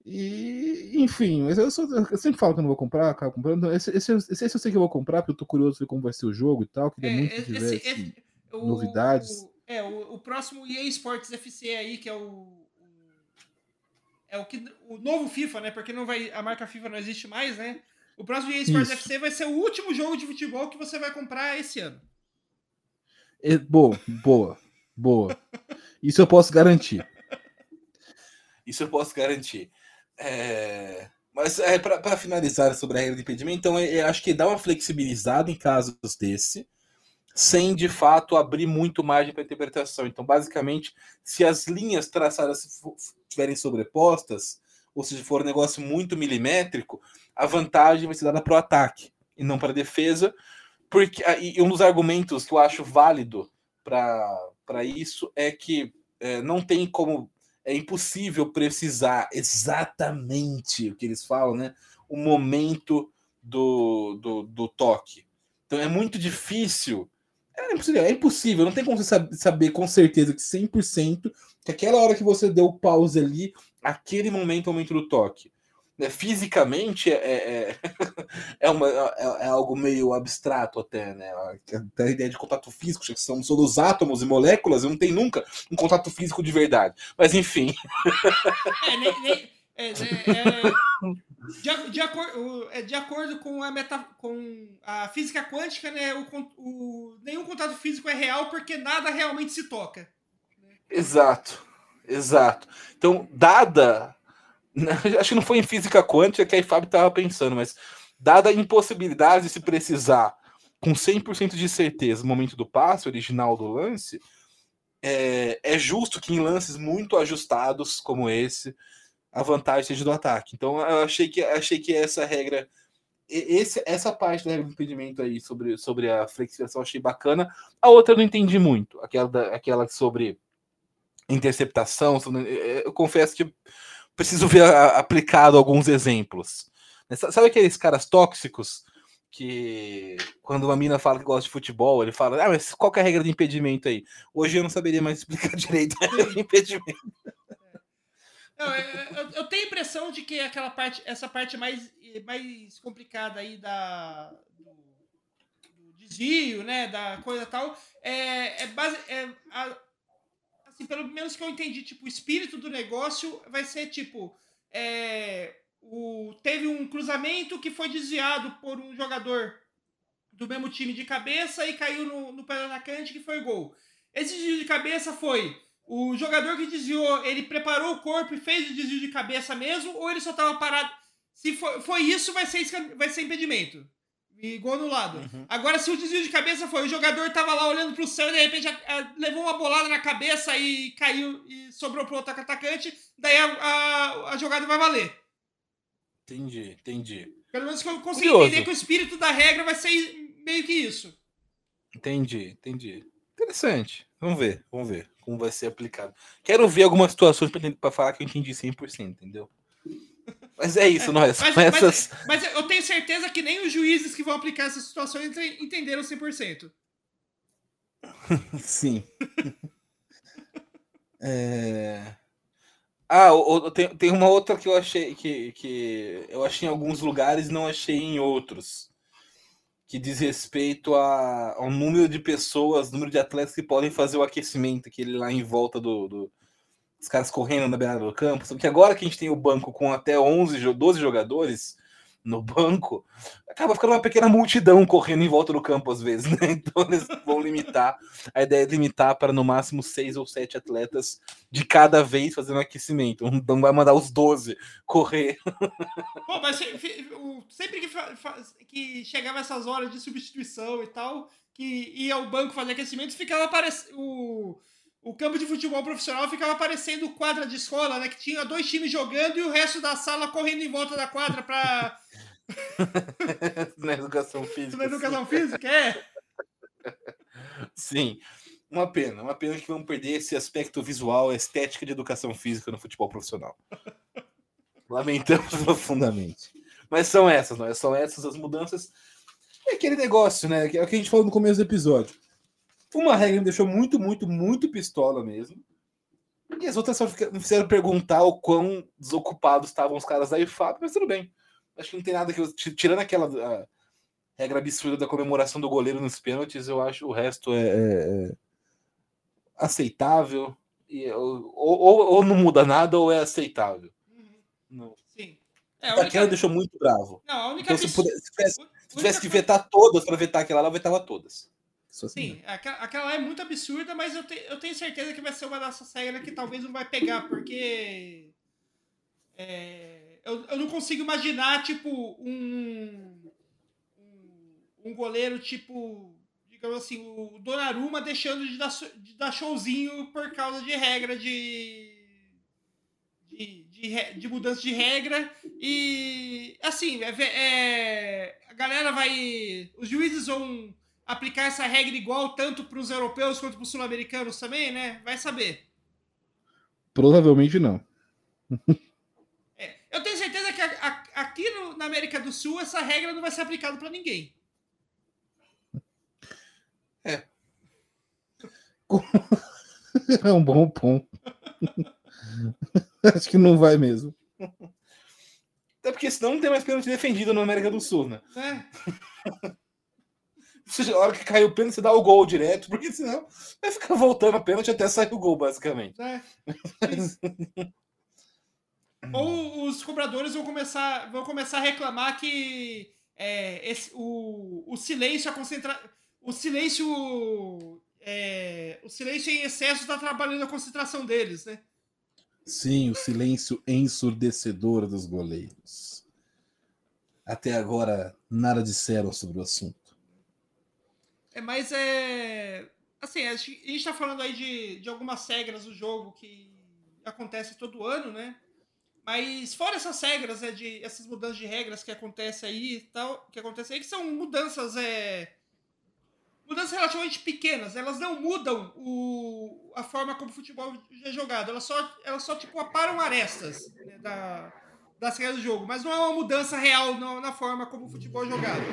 E, enfim, mas eu, sou, eu, sempre falo que eu não vou comprar, acabo comprando. Esse, esse, esse, esse, eu sei que eu vou comprar, porque eu tô curioso ver como vai ser o jogo e tal. Queria é, muito que tivesse esse, novidades. O, é, o, o, próximo EA Sports FC aí, que é o. É o, que, o novo FIFA, né? Porque não vai, a marca FIFA não existe mais, né? O próximo EA Sports Isso. FC vai ser o último jogo de futebol que você vai comprar esse ano. É, boa, boa, boa. Isso eu posso garantir. Isso eu posso garantir. É... Mas é, para finalizar sobre a regra de impedimento, então eu acho que dá uma flexibilizada em casos desse, sem de fato abrir muito margem para interpretação. Então, basicamente, se as linhas traçadas estiverem sobrepostas, ou se for um negócio muito milimétrico, a vantagem vai ser dada para o ataque e não para a defesa. Porque, e um dos argumentos que eu acho válido para isso é que é, não tem como. É impossível precisar exatamente o que eles falam, né? O momento do, do, do toque. Então é muito difícil. É impossível, é impossível, não tem como você saber com certeza que 100% que aquela hora que você deu pause ali, aquele momento é o momento do toque né, fisicamente é, é, é, é, uma, é, é, algo meio abstrato até, né? Até a ideia de contato físico, que são todos átomos e moléculas, não tem nunca um contato físico de verdade. Mas enfim. É, nem, nem, é, é, de, de, acordo, de acordo com a, meta, com a física quântica, né, o, o, nenhum contato físico é real porque nada realmente se toca. Exato, exato. Então, dada Acho que não foi em física quântica que a IFAB estava pensando, mas dada a impossibilidade de se precisar com 100% de certeza no momento do passe original do lance, é, é, justo que em lances muito ajustados como esse, a vantagem do ataque. Então eu achei que, achei que essa regra, esse, essa parte da do impedimento aí sobre, sobre a flexibilização achei bacana. A outra eu não entendi muito, aquela, da, aquela sobre interceptação. Sobre, eu confesso que preciso ver aplicado alguns exemplos. Sabe aqueles caras tóxicos que quando uma mina fala que gosta de futebol, ele fala, ah, mas qual é a regra de impedimento aí? Hoje eu não saberia mais explicar direito impedimento. Não, eu, eu, tenho a impressão de que aquela parte, essa parte mais, mais complicada aí da, do, do desvio, né, da coisa tal, é, é, base, é a, assim, pelo menos que eu entendi, tipo, o espírito do negócio vai ser tipo. É, o, teve um cruzamento que foi desviado por um jogador do mesmo time de cabeça e caiu no, no pé do atacante que foi gol. Esse desvio de cabeça foi o jogador que desviou, ele preparou o corpo e fez o desvio de cabeça mesmo, ou ele só estava parado? Se for, foi isso, vai ser, vai ser impedimento e gol anulado. Uhum. Agora, se o desvio de cabeça foi, o jogador tava lá olhando pro céu e de repente a, a, levou uma bolada na cabeça e caiu e sobrou pro outro atacante, daí a, a, jogada vai valer. Entendi, entendi. Pelo menos que eu consegui Curioso. entender que o espírito da regra vai ser meio que isso. Entendi, entendi. Interessante. Vamos ver, vamos ver como vai ser aplicado. Quero ver algumas situações para falar que eu entendi 100%, entendeu? Mas é isso, É, nós. Mas, essas... mas, mas eu tenho certeza que nem os juízes que vão aplicar essas situações ente- entenderam 100%. Sim. É... Ah, tem, tem uma outra que eu achei que, que eu achei em alguns lugares e não achei em outros. Que diz respeito a, ao número de pessoas, número de atletas que podem fazer o aquecimento, aquele lá em volta do, do- os caras correndo na beirada do campo. Só que agora que a gente tem o banco com até 11, jo- 12 jogadores no banco, acaba ficando uma pequena multidão correndo em volta do campo às vezes, né? Então eles vão limitar. A ideia é limitar para no máximo seis ou sete atletas de cada vez fazendo aquecimento. Não vai mandar os 12 correr. Pô, mas sempre que, que chegava essas horas de substituição e tal, que ia ao banco fazer aquecimento, ficava aparecendo. O, o campo de futebol profissional ficava parecendo quadra de escola, né? Que tinha dois times jogando e o resto da sala correndo em volta da quadra pra. na educação física. na educação física, é. Sim. Uma pena, uma pena que vão perder esse aspecto visual, estética de educação física no futebol profissional. Lamentamos profundamente. Mas são essas, não é? São essas as mudanças. É aquele negócio, né? É o que a gente falou no começo do episódio. Uma regra me deixou muito, muito, muito pistola mesmo. E as outras só me fizeram perguntar o quão desocupados estavam os caras da IFAB, mas tudo bem. Acho que não tem nada que eu. ti- Tirando aquela regra absurda da comemoração do goleiro nos pênaltis, eu acho o resto é, é- é aceitável. E, ou, ou, ou não muda nada ou é aceitável. Não. Sim. É, única- Aquela deixou muito bravo. Não, a única Então, se, pudesse- se tivesse, se única tivesse que vetar todas para vetar aquela lá, eu vetava todas. Assim, Sim, aquela, aquela é muito absurda, mas eu, te- eu tenho certeza que vai ser uma dessas regras que talvez não vai pegar, porque. é, eu, eu não consigo imaginar, tipo, um. um- Um goleiro, tipo. Digamos assim, o Donnarumma deixando de dar, de dar showzinho por causa de regra de. De, de, de mudança de regra. E. Assim, é, é, a galera vai. Os juízes vão aplicar essa regra igual tanto para os europeus quanto para os sul-americanos também, né? Vai saber. Provavelmente não. É, eu tenho certeza que a- a- aqui no- na América do Sul essa regra não vai ser aplicada para ninguém. É um bom ponto. Acho que não vai mesmo. Até porque senão não tem mais pênalti defendido na América do Sul, né? Né? Você, a hora que caiu o pênalti, você dá o gol direto, porque senão vai ficar voltando a pênalti até sair o gol, basicamente. né? Ou os cobradores vão começar, vão começar a reclamar que é, esse- o, o silêncio, a concentra... o silêncio, é, o silêncio em excesso está trabalhando a concentração deles, né? Sim, o silêncio ensurdecedor dos goleiros. Até agora, nada disseram sobre o assunto. É, mas é. Assim, a gente a gente tá falando aí de, de algumas regras do jogo que acontecem todo ano, né? Mas fora essas regras, né, de, essas mudanças de regras que acontecem aí tal, que acontecem aí, que são mudanças, é. Mudanças relativamente pequenas, elas não mudam o, a forma como o futebol é jogado, elas só, elas só tipo, aparam arestas né, da, das regras do jogo, mas não é uma mudança real na, na forma como o futebol é jogado.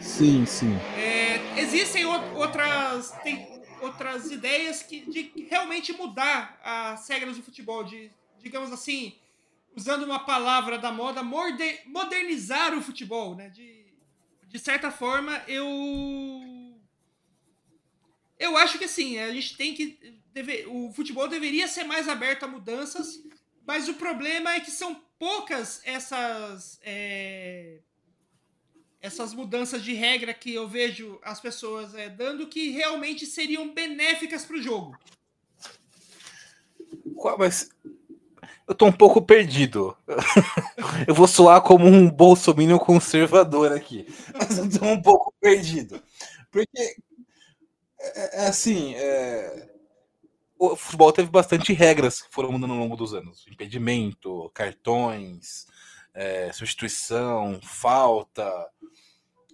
Sim, sim. É, existem outras, tem outras ideias que, de realmente mudar as regras do futebol, de, digamos assim, usando uma palavra da moda, modernizar o futebol, né? De, de certa forma, eu eu acho que assim, a gente tem que deve- o futebol deveria ser mais aberto a mudanças, mas o problema é que são poucas essas é, essas mudanças de regra que eu vejo as pessoas é, dando que realmente seriam benéficas para o jogo. Mas eu tô um pouco perdido. Eu vou soar como um bolsominion conservador aqui. Mas eu tô um pouco perdido. Porque, é, é assim, é, o futebol teve bastante regras que foram mudando ao longo dos anos. Impedimento, cartões, é, substituição, falta.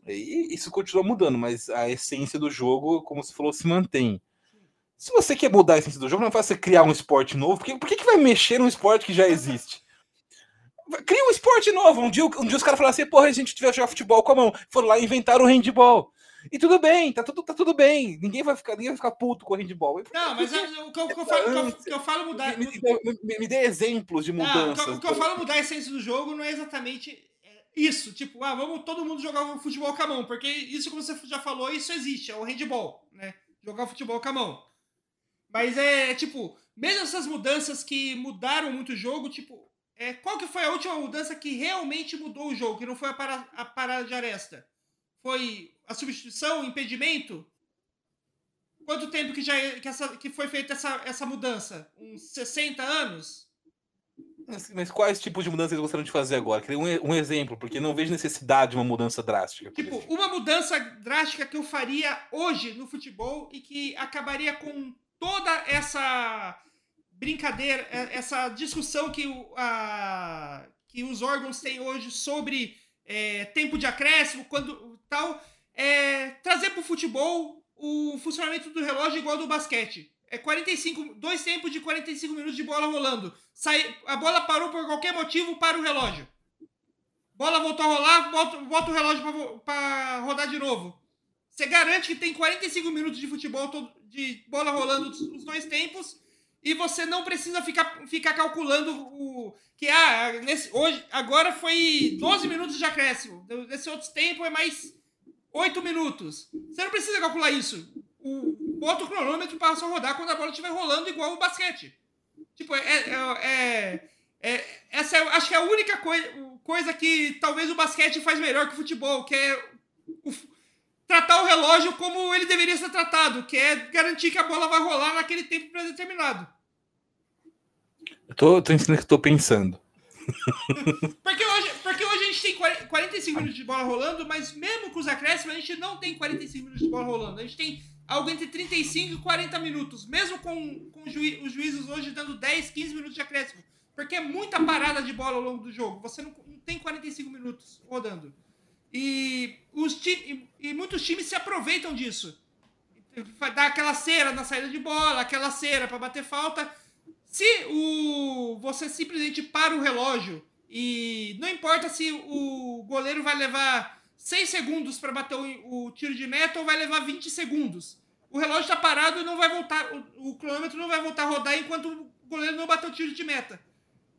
E isso continua mudando, mas a essência do jogo, como você falou, se mantém. Se você quer mudar a essência do jogo, não é você criar um esporte novo. Por que, por que, que vai mexer num esporte que já existe? Cria um esporte novo. Um dia, um dia os caras falaram assim, porra, a gente tiver jogar futebol com a mão. Foram lá e inventaram o handball. E tudo bem, tá tudo, tá tudo bem. Ninguém vai ficar, ninguém vai ficar puto com o handball. Não, mas é, o, que eu, que eu falo, que eu- falo mudar. Me, me- me- dê exemplos de Não, o o que eu falo mudar a essência do jogo não é exatamente é, isso. Tipo, ah, vamos todo mundo jogar futebol com a mão. Porque isso, como você já falou, isso existe. É o handball, né? Jogar futebol com a mão. Mas é, tipo, mesmo essas mudanças que mudaram muito o jogo, tipo, é, qual que foi a última mudança que realmente mudou o jogo? Que não foi a, para, a parada de aresta? Foi a substituição, o impedimento? Quanto tempo que, já, é- que, essa, que foi feita essa, essa mudança? Uns 60 anos? Mas, mas quais tipos de mudanças eles gostariam de fazer agora? Queria um, um exemplo, porque não vejo necessidade de uma mudança drástica. Tipo, uma mudança drástica que eu faria hoje no futebol e que acabaria com toda essa brincadeira, é- essa discussão que, a- que os órgãos têm hoje sobre é, tempo de acréscimo, quando tal, é trazer para o futebol o funcionamento do relógio igual ao do basquete. É 45, dois tempos de 45 minutos de bola rolando. Sai, a bola parou por qualquer motivo, para o relógio. Bola voltou a rolar, volta, volta o relógio para rodar de novo. Você garante que tem 45 minutos de futebol, de bola rolando os, os dois tempos, e você não precisa ficar, ficar calculando o. Que ah, nesse, hoje, agora foi 12 minutos de acréscimo. Nesse outro tempo é mais 8 minutos. Você não precisa calcular isso. O, bota o cronômetro para só rodar quando a bola estiver rolando igual o basquete. Tipo, é. é, é- é- essa é, acho que é a única coi coisa que talvez o basquete faz melhor que o futebol, que é o tratar o relógio como ele deveria ser tratado, que é garantir que a bola vai rolar naquele tempo predeterminado. Eu tô, tô o que eu tô pensando. Porque hoje, porque hoje a gente tem 40 45 minutos de bola rolando, mas mesmo com os acréscimos, a gente não tem 45 minutos de bola rolando. A gente tem algo entre 35 e 40 minutos, mesmo com, com os juízes hoje dando 10, 15 minutos de acréscimo. Porque é muita parada de bola ao longo do jogo. Você não, não tem 45 minutos rodando. E, os e, e muitos times se aproveitam disso. Dá aquela cera na saída de bola, aquela cera para bater falta. Se o você simplesmente para o relógio e não importa se o goleiro vai levar 6 segundos para bater o, o tiro de meta ou vai levar 20 segundos. O relógio está parado e não vai voltar, o, o cronômetro não vai voltar a rodar enquanto o goleiro não bater o tiro de meta.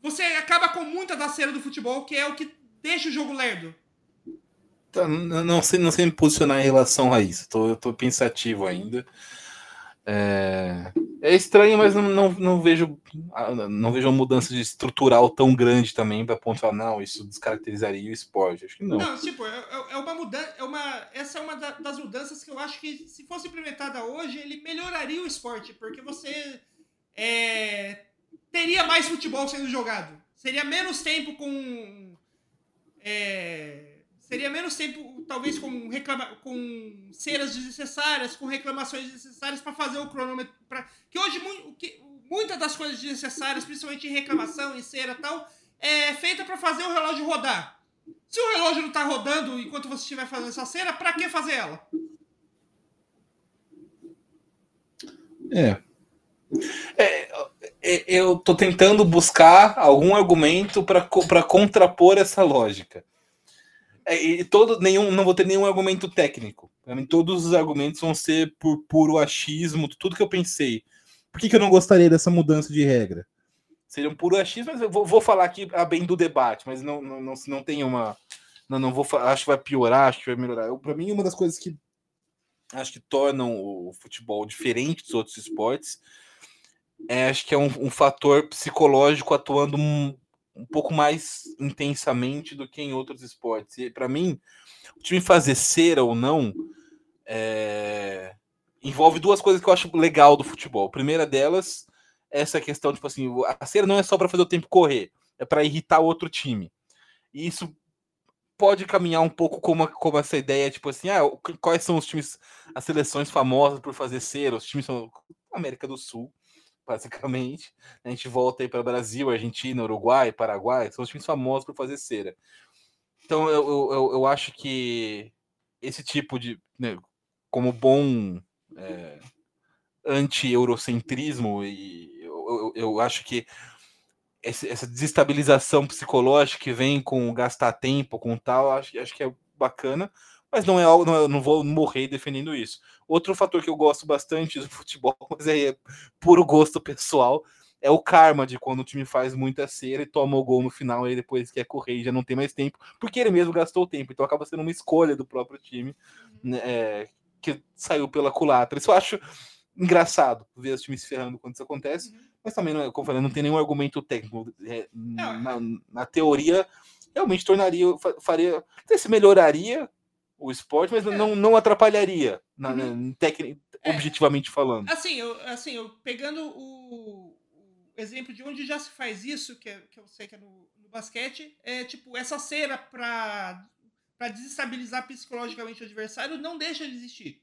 Você acaba com muita da cera do futebol, que é o que deixa o jogo lerdo. Tá, não, sei, não sei me posicionar em relação a isso. Tô, eu tô pensativo ainda. É, é estranho, mas não, não, não vejo ah, não vejo uma mudança de estrutural tão grande também para ponto falar, não, isso descaracterizaria o esporte. Acho que não. Não, tipo, é, é- é uma mudança. É uma, essa é uma da- das mudanças que eu acho que, se fosse implementada hoje, ele melhoraria o esporte, porque você é, teria mais futebol sendo jogado. Seria menos tempo com. é, seria menos tempo, talvez, com, reclama, com ceras desnecessárias, com reclamações desnecessárias para fazer o cronômetro. Pra, que hoje, mu- que, muitas das coisas desnecessárias, principalmente em reclamação, em cera e tal, é feita para fazer o relógio rodar. Se o relógio não tá rodando enquanto você estiver fazendo essa cena, pra que fazer ela? É, É, Eu tô tentando buscar algum argumento para contrapor essa lógica. É, e todo, nenhum, não vou ter nenhum argumento técnico. Todos os argumentos vão ser por puro achismo, tudo que eu pensei. por que, que eu não gostaria dessa mudança de regra? Seria um puro achismo, mas eu vou, vou falar aqui a bem do debate, mas não, não, não, não tem uma. Não, não vou Acho que vai piorar, acho que vai melhorar. Para mim, uma das coisas que acho que tornam o futebol diferente dos outros esportes é, acho que é um, um fator psicológico atuando um pouco mais intensamente do que em outros esportes. E para mim, o time fazer cera ou não é, envolve duas coisas que eu acho legal do futebol. A primeira delas é essa questão, tipo assim, a cera não é só para fazer o tempo correr, é para irritar o outro time. E isso pode caminhar um pouco como, como essa ideia, tipo assim, ah, quais são os times, as seleções famosas por fazer cera? Os times são América do Sul, basicamente. A gente volta aí para Brasil, Argentina, Uruguai, Paraguai, são os times famosos por fazer cera. Então eu, eu, eu- acho que esse tipo de. Né, como bom é, anti-eurocentrismo, e eu, eu, eu, acho que essa desestabilização psicológica que vem com gastar tempo, com tal, acho, acho que é bacana, mas não é algo, não, é, não vou morrer defendendo isso. Outro fator que eu gosto bastante do futebol, mas é puro gosto pessoal, é o karma de quando o time faz muita cera e toma o gol no final e depois quer correr e já não tem mais tempo, porque ele mesmo gastou o tempo. Então acaba sendo uma escolha do próprio time né, é, que saiu pela culatra. Isso eu acho engraçado ver os times se ferrando quando isso acontece, uhum. mas também, não, como eu falei, não tem nenhum argumento técnico. É, na, na, teoria, realmente tornaria, faria, se melhoraria o esporte, mas é. não, não atrapalharia, na, uhum. na, tecnic, é. objetivamente falando. Assim, eu, assim, eu pegando o, exemplo de onde já se faz isso, que, é, que eu sei que é no, no basquete, é tipo, essa cera para desestabilizar psicologicamente o adversário não deixa de existir.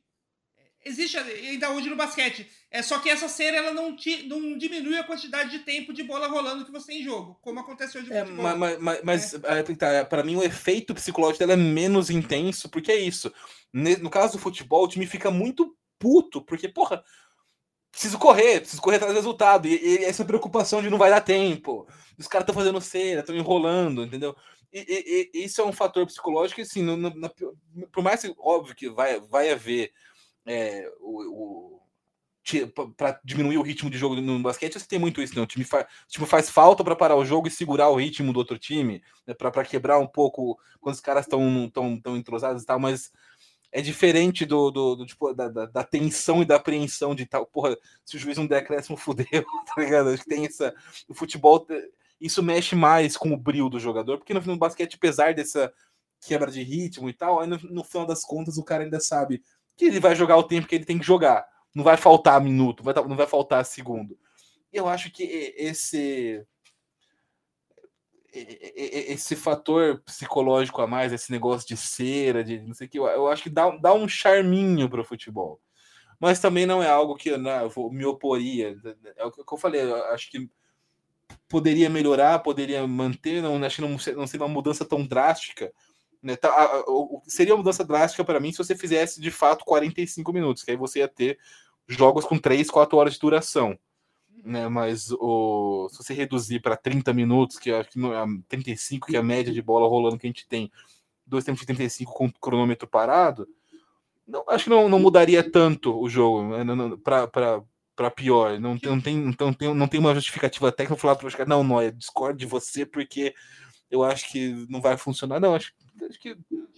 Existe ainda hoje no basquete. É só que essa cera ela não, ti, não diminui a quantidade de tempo de bola rolando que você tem em jogo, como acontece hoje no é, futebol. Mas, mas, mas é. tá, para mim o efeito psicológico dela é menos intenso, porque é isso. No caso do futebol, o time fica muito puto, porque, porra, preciso correr, preciso correr atrás do resultado. E, e, essa preocupação de não vai dar tempo. Os caras estão fazendo cera, estão enrolando, entendeu? E, e, isso é um fator psicológico, assim, no, no, na, por mais que, óbvio que vai, vai haver é, o, o para diminuir o ritmo de jogo no basquete, você tem muito isso, né? O time, fa o time faz falta para parar o jogo e segurar o ritmo do outro time, né? para quebrar um pouco quando os caras estão tão, tão entrosados e tal, mas é diferente do, do, do tipo, da, da, da, tensão e da apreensão de tal. Porra, se o juiz não der acréscimo, fudeu, tá ligado? Acho que tem essa. O futebol, isso mexe mais com o brilho do jogador, porque no, no basquete, apesar dessa quebra de ritmo e tal, aí no, no final das contas o cara ainda sabe que ele vai jogar o tempo que ele tem que jogar. Não vai faltar minuto, vai, não vai faltar segundo. Eu acho que esse esse fator psicológico a mais, esse negócio de cera, de não sei o que, eu acho que dá, dá um charminho para o futebol. Mas também não é algo que né, eu me oporia. É o que eu falei, eu acho que poderia melhorar, poderia manter, não acho que não, não seria uma mudança tão drástica. Né? Tá, seria uma mudança drástica para mim se você fizesse de fato 45 minutos, que aí você ia ter jogos com 3, 4 horas de duração né? Mas o, se você reduzir para 30 minutos, que acho que não, 35, que é a média de bola rolando que a gente tem, dois tempos de 35 com o cronômetro parado, não, acho que não, não mudaria tanto o jogo né? para pior. Não, não, tem, não, tem, não tem uma justificativa técnica falar para os caras, não, Noia, discordo de você porque eu acho que não vai funcionar. Não, acho, acho que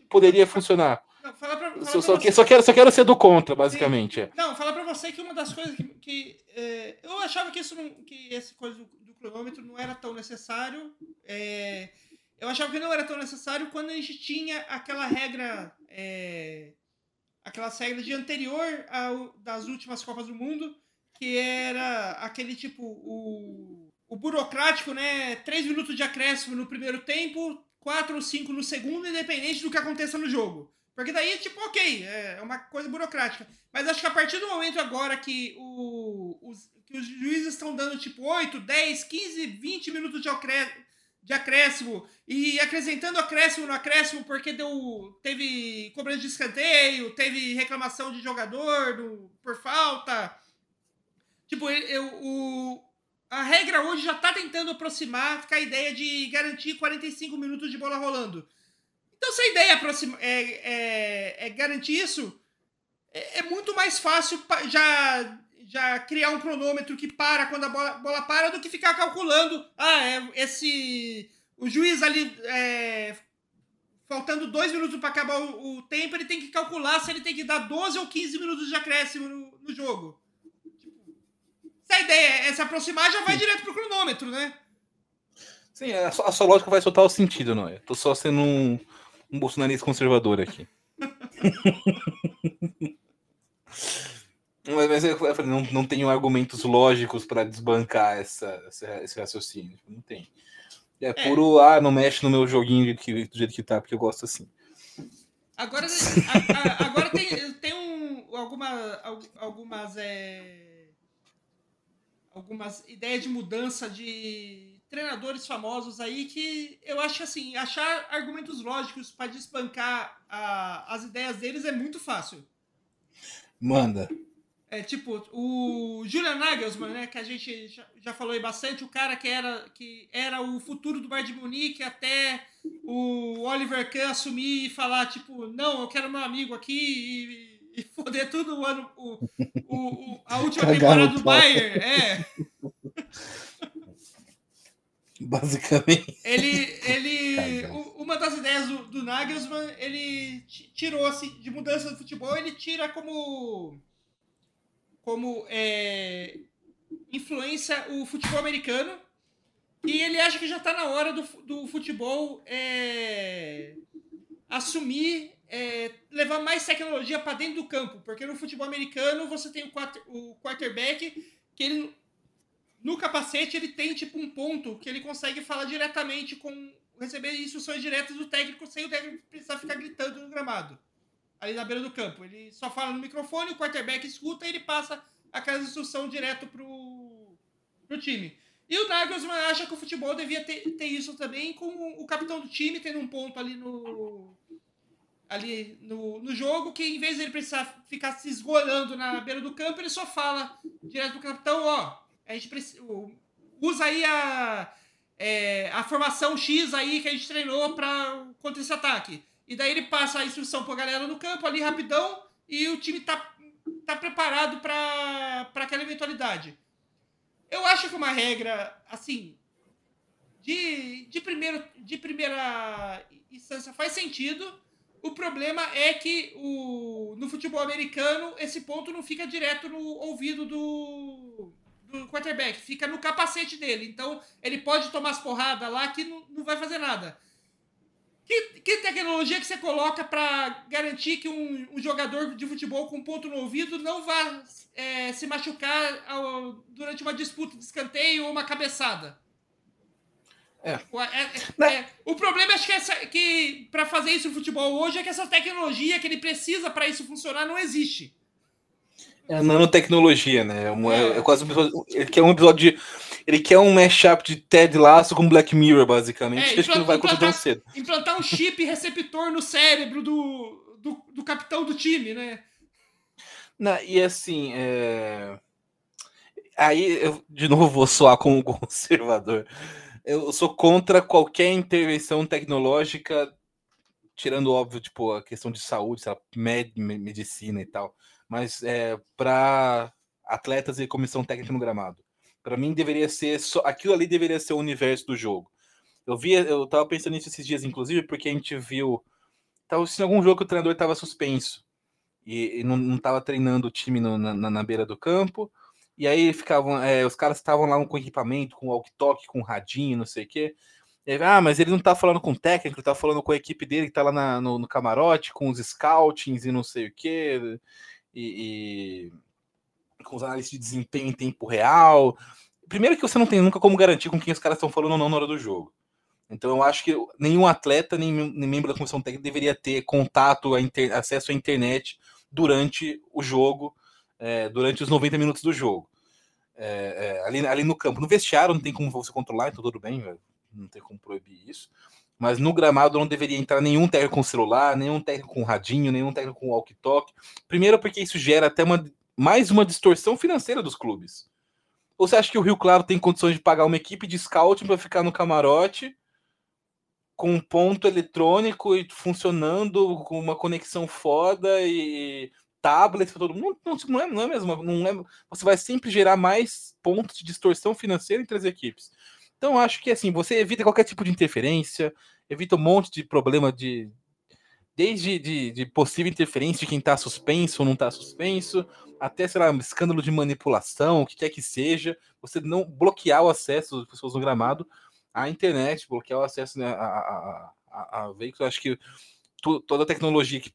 poderia funcionar. Não, fala pra, fala só, só, só, quero, só quero ser do contra, basicamente. É. Não, falar para você que uma das coisas que, que é, eu achava que isso não, que esse coisa do, do cronômetro não era tão necessário. É, eu achava que não era tão necessário quando a gente tinha aquela regra, é, aquelas regras de anterior ao, das últimas Copas do Mundo, que era aquele tipo o, o burocrático, né? Três minutos de acréscimo no primeiro tempo, quatro ou cinco no segundo, independente do que aconteça no jogo. Porque daí, tipo, ok, é uma coisa burocrática. Mas acho que a partir do momento agora que, o, os, que os juízes estão dando, tipo, 8, 10, 15, 20 minutos de, acré, de acréscimo e acrescentando acréscimo no acréscimo porque deu, teve cobrança de escanteio, teve reclamação de jogador do, por falta. Tipo, eu, o, a regra hoje já está tentando aproximar com a ideia de garantir 45 minutos de bola rolando. Então, se a ideia é, é, é, é garantir isso, é, é, muito mais fácil já, já criar um cronômetro que para quando a bola, bola para do que ficar calculando. Ah, é, esse. O juiz ali. É, faltando dois minutos para acabar o, o, tempo, ele tem que calcular se ele tem que dar 12 ou 15 minutos de acréscimo no, no jogo. Se a ideia é se aproximar, já vai Sim. direto pro cronômetro, né? Sim, a sua, a sua lógica vai soltar o sentido, não é? Tô só sendo um um bolsonarista conservador aqui. mas, eu falei, não, não tenho argumentos lógicos para desbancar essa, essa, esse raciocínio. Não tem. É, é puro, ah, não mexe no meu joguinho do, que, do jeito que tá, porque eu gosto assim. Agora, a, a, agora tem, tem um, alguma, algumas, é, algumas ideias de mudança de treinadores famosos aí que eu acho assim, achar argumentos lógicos para despancar a, as ideias deles é muito fácil. Manda. É tipo, o Julian Nagelsmann, né, que a gente já, já falou aí bastante, o cara que era, que era o futuro do Bayern de Munique até o Oliver Kahn assumir e falar, tipo, não, eu quero meu amigo aqui e, e foder tudo o ano, o, o, o- a última temporada do. Bayern. É, Basicamente. ele, ele uma das ideias do, do Nagelsmann, ele ti- tirou assim, de mudança do futebol, ele tira como como é, influência o futebol americano e ele acha que já está na hora do, do futebol é, assumir, é, levar mais tecnologia para dentro do campo, porque no futebol americano você tem o, quarter, o quarterback que ele no capacete ele tem tipo um ponto que ele consegue falar diretamente com receber instruções diretas do técnico sem o técnico precisar ficar gritando no gramado ali na beira do campo. Ele só fala no microfone, o quarterback escuta e ele passa aquela instrução direto pro, pro time. E o Nagelsmann acha que o futebol devia ter, ter isso também, com o capitão do time tendo um ponto ali no ali no, no jogo, que em vez de ele precisar ficar se esgolando na beira do campo, ele só fala direto pro capitão, ó, a gente precisa, usa aí a, é, a formação X aí que a gente treinou para contra esse ataque. E daí ele passa a instrução pra galera no campo ali rapidão e o time tá, tá preparado para aquela eventualidade. Eu acho que uma regra, assim, de, de, primeiro, de primeira instância faz sentido. O problema é que o, no futebol americano esse ponto não fica direto no ouvido do, do quarterback, fica no capacete dele. Então ele pode tomar as porradas lá que não, não vai fazer nada. Que, que tecnologia que você coloca para garantir que um, um jogador de futebol com ponto no ouvido não vá é, se machucar ao- durante uma disputa de escanteio ou uma cabeçada? É. É- é- Né? é, o problema acho que, essa, que para fazer isso no futebol hoje é que essa tecnologia que ele precisa para isso funcionar não existe. É a nanotecnologia, né? É, um- é- É. é quase um episódio, ele quer um episódio de. Ele quer um mashup de Ted Lasso com Black Mirror, basicamente. É, Acho que não vai acontecer tão implantar- cedo. Implantar um chip receptor no cérebro do, do, do capitão do time, né? Não, e assim, é... aí eu de novo vou soar como conservador. Eu sou contra qualquer intervenção tecnológica, tirando óbvio, tipo, a questão de saúde, lá, med- me- medicina e tal, mas é, para atletas e comissão técnica no gramado. Para mim deveria ser só aquilo ali deveria ser o universo do jogo. Eu vi, eu tava pensando nisso esses dias, inclusive, porque a gente viu. Tava assistindo algum jogo que o treinador estava suspenso e, e não, não tava treinando o time no- na- na beira do campo. E aí ficavam, é, os caras estavam lá com equipamento, com walkie-talkie, com radinho, não sei o quê. Aí, ah, mas ele não tá falando com o técnico, ele tá falando com a equipe dele que tá lá na- no, no camarote, com os scoutings e não sei o quê. E, e com os análises de desempenho em tempo real. Primeiro que você não tem nunca como garantir com quem os caras estão falando ou não na hora do jogo. Então eu acho que nenhum atleta, nem, nem membro da comissão técnica deveria ter contato, a inter- acesso à internet durante o jogo, é, durante os 90 minutos do jogo. É, é, ali, ali no campo. No vestiário não tem como você controlar, então tudo bem, velho, não tem como proibir isso. Mas no gramado não deveria entrar nenhum técnico com celular, nenhum técnico com radinho, nenhum técnico com walkie-talkie. Primeiro porque isso gera até uma, mais uma distorção financeira dos clubes. Ou você acha que o Rio Claro tem condições de pagar uma equipe de scouting para ficar no camarote com um ponto eletrônico e funcionando com uma conexão foda e tablet para todo mundo? Não, não, não é, não é mesmo. Não é, você vai sempre gerar mais pontos de distorção financeira entre as equipes. Então, acho que assim, você evita qualquer tipo de interferência, evita um monte de problema de. Desde de, de possível interferência de quem está suspenso ou não está suspenso, até, sei lá, um escândalo de manipulação, o que quer que seja, você não bloquear o acesso das pessoas no gramado à internet, bloquear o acesso né, a, a, a, a veículos. Acho que tu, toda a tecnologia que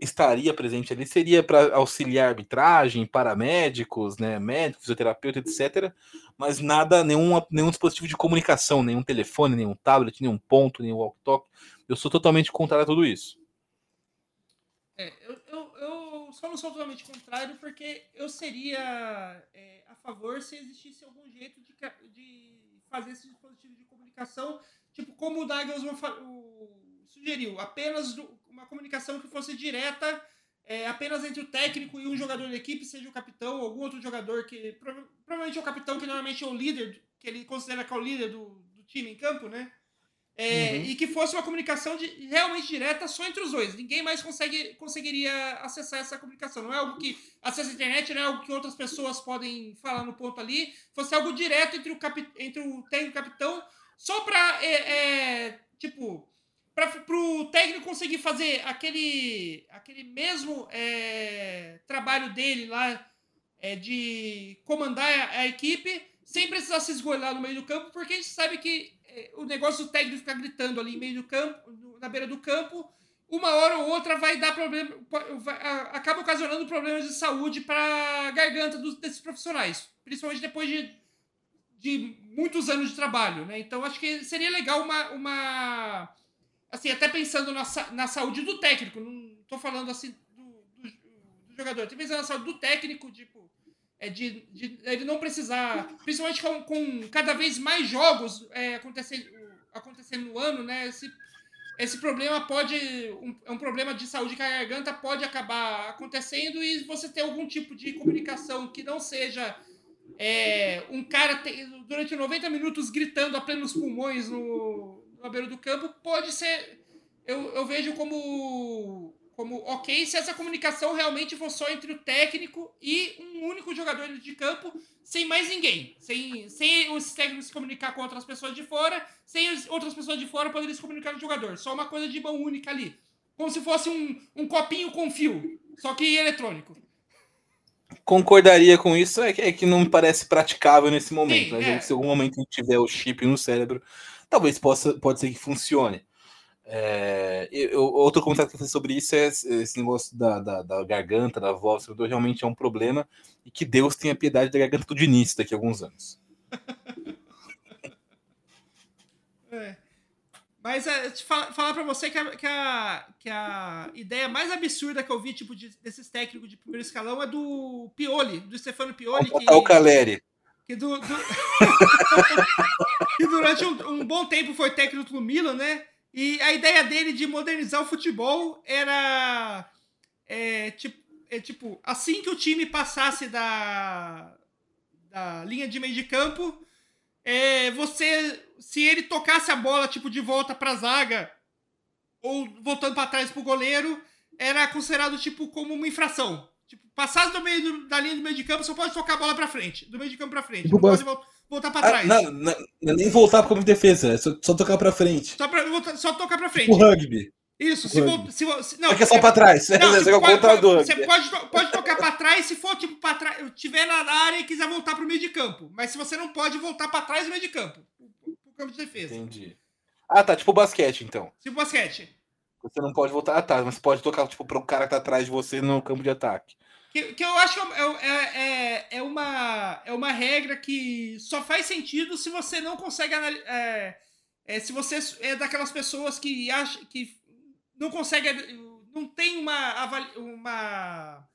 estaria presente ali seria para auxiliar arbitragem, paramédicos, né, médicos, fisioterapeuta, etc. Mas nada, nenhum, nenhum dispositivo de comunicação, nenhum telefone, nenhum tablet, nenhum ponto, nenhum walk-talk. Eu sou totalmente contrário a tudo isso. É, eu, eu, eu só não sou totalmente contrário porque eu seria é, a favor se existisse algum jeito de, de fazer esse dispositivo de comunicação, tipo, como o fa- o- sugeriu, apenas uma comunicação que fosse direta, é, apenas entre o técnico e um jogador da equipe, seja o capitão ou algum outro jogador que. prova- Provavelmente é o capitão, que normalmente é o líder, que ele considera que é o líder do, do time em campo, né? É, Uhum. E que fosse uma comunicação de- realmente direta só entre os dois. Ninguém mais consegue, conseguiria acessar essa comunicação. Não é algo que acessa a internet, não é algo que outras pessoas podem falar no ponto ali. Fosse algo direto entre o, capi, entre o técnico e o capitão, só para tipo para o técnico conseguir fazer aquele, aquele mesmo é, trabalho dele lá é, de comandar a, a equipe sem precisar se esgoelar no meio do campo, porque a gente sabe que é, o negócio do técnico ficar gritando ali no meio do campo, na beira do campo, uma hora ou outra vai dar problema, vai- acaba ocasionando problemas de saúde para a garganta dos, desses profissionais, principalmente depois de, de muitos anos de trabalho, né? Então acho que seria legal uma, uma assim, até pensando na, na saúde do técnico, não tô falando assim do, do, do jogador, tô pensando na saúde do técnico, tipo, é de, de ele não precisar, principalmente com, com cada vez mais jogos é, acontecendo, acontecendo no ano, né? Esse, esse problema pode, um, é um problema de saúde que a garganta pode acabar acontecendo e você ter algum tipo de comunicação que não seja é, um cara te- durante 90 minutos gritando a plenos pulmões no, na beira do campo, pode ser. Eu, eu vejo como, como ok se essa comunicação realmente for só entre o técnico e um único jogador de campo, sem mais ninguém. Sem, sem os técnicos se comunicar com outras pessoas de fora, sem as outras pessoas de fora poderem se comunicar com o jogador. Só uma coisa de mão única ali. Como se fosse um, um copinho com fio, só que eletrônico. Concordaria com isso, é que, é que não me parece praticável nesse momento. Sim, mas é. Se em algum momento a gente tiver o chip no cérebro, talvez possa pode ser que funcione. É, eu- outro comentário que eu sobre isso é esse negócio da, da, da garganta, da voz, do realmente é um problema e que Deus tenha piedade da garganta do Diniz daqui a alguns anos. É. Mas é, falar pra você que a, que, a, que a ideia mais absurda que eu vi, tipo, de- desses técnicos de primeiro escalão é do Pioli, do Stefano Pioli, que, Contratar o Caleri. que, du- du- que durante um, um bom tempo foi técnico do Milan, né? E a ideia dele de modernizar o futebol era é, tipo, é, tipo, assim que o time passasse da, da linha de meio de campo, é, você, se ele tocasse a bola tipo de volta para a zaga ou voltando para trás pro goleiro, era considerado tipo como uma infração. Tipo, passasse do meio do- da linha de meio de campo, só pode tocar a bola para frente, do meio de campo para frente, Tipo, não pode bas- vol- voltar para Ah, trás. não, não, não é nem voltar para como defesa, é só, só tocar para frente. Só, pra, voltar- só tocar para frente. O rugby. Isso, se, rugby. se, se não, Só que é só você- para trás. não, Você você é o pode, do você pode, pode tocar pra trás se for tipo pra trás, tiver na área e quiser voltar pro meio de campo. Mas se você não pode voltar pra trás do meio de campo, pro, campo de defesa. Entendi. Ah, tá, tipo basquete, então. Tipo basquete. Você não pode voltar atrás, mas você pode tocar tipo, para o cara que tá atrás de você no campo de ataque. Que, que eu acho que é, é, é, é uma, é uma regra que só faz sentido se você não consegue analisar. É, é, se você é daquelas pessoas que acha que não consegue. Não tem uma. uma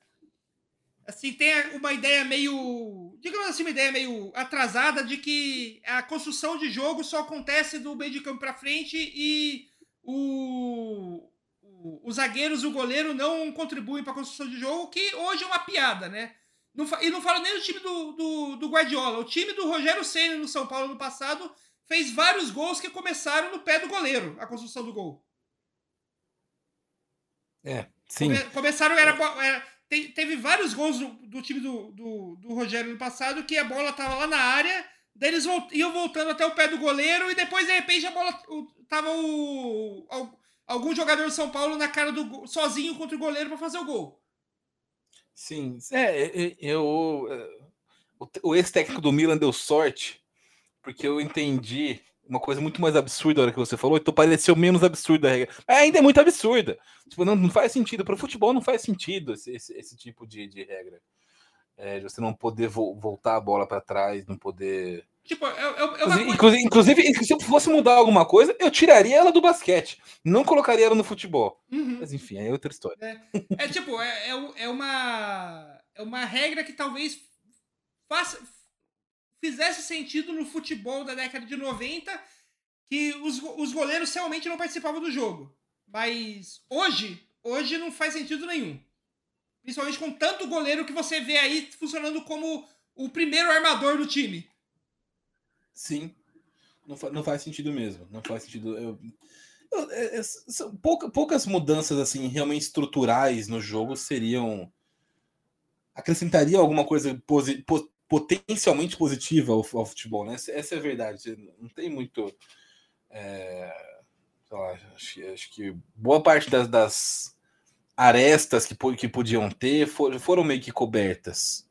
assim, tem uma ideia meio. Digamos assim, uma ideia meio atrasada de que a construção de jogo só acontece do meio de campo pra frente e o- os zagueiros e o goleiro não contribuem para a construção de jogo, que hoje é uma piada, né? Não e não falo nem do time do, do, do Guardiola. O time do Rogério Senna no São Paulo no passado fez vários gols que começaram no pé do goleiro, a construção do gol. É, sim. Come- começaram, era, era- te- teve vários gols do, do time do, do, do Rogério no passado que a bola tava lá na área, daí eles volt- iam voltando até o pé do goleiro e depois, de repente, a bola o- tava o, al- algum jogador do São Paulo na cara do sozinho contra o goleiro para fazer o gol. Sim, é, é, eu. é, o- ex-técnico do Milan deu sorte, porque eu entendi uma coisa muito mais absurda na hora que você falou, então pareceu menos absurda a regra. Mas ainda é muito absurda. Tipo, não, não faz sentido. Para o futebol não faz sentido esse, esse, esse tipo de, de regra. É, você não poder vo- voltar a bola para trás, não poder. Tipo, é, é- é uma coisa... Inclusive, inclusive, se eu fosse mudar alguma coisa, eu tiraria ela do basquete. Não colocaria ela no futebol. Uhum. Mas enfim, é outra história. É tipo, é, é, é uma é uma regra que talvez faça fizesse sentido no futebol da década de 90 que os, os goleiros realmente não participavam do jogo. Mas hoje, hoje não faz sentido nenhum. Principalmente com tanto goleiro que você vê aí funcionando como o primeiro armador do time. Sim. Não, fa não faz sentido mesmo. Não faz sentido. Eu, eu, é, é, são pouca, poucas mudanças assim realmente estruturais no jogo seriam acrescentariam alguma coisa posi po potencialmente positiva ao, ao, futebol, né? Essa, é a verdade. Não tem muito. É, lá, acho, acho, que boa parte das, das arestas que, que podiam ter for, foram meio que cobertas.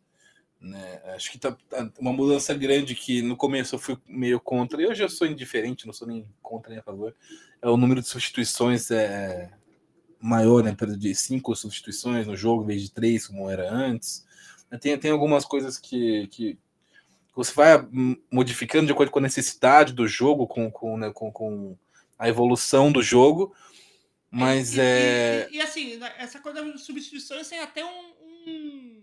Né? Acho que tá, tá, uma mudança grande que no começo eu fui meio contra, e hoje eu sou indiferente, não sou nem contra nem a favor. É o número de substituições é maior, né? De cinco substituições no jogo, em vez de três, como era antes. Tem, tem algumas coisas que, que você vai modificando de acordo com a necessidade do jogo, com, com, né, com, com a evolução do jogo. Mas e, é. E, e, e, assim, essa coisa das substituições tem até um, um,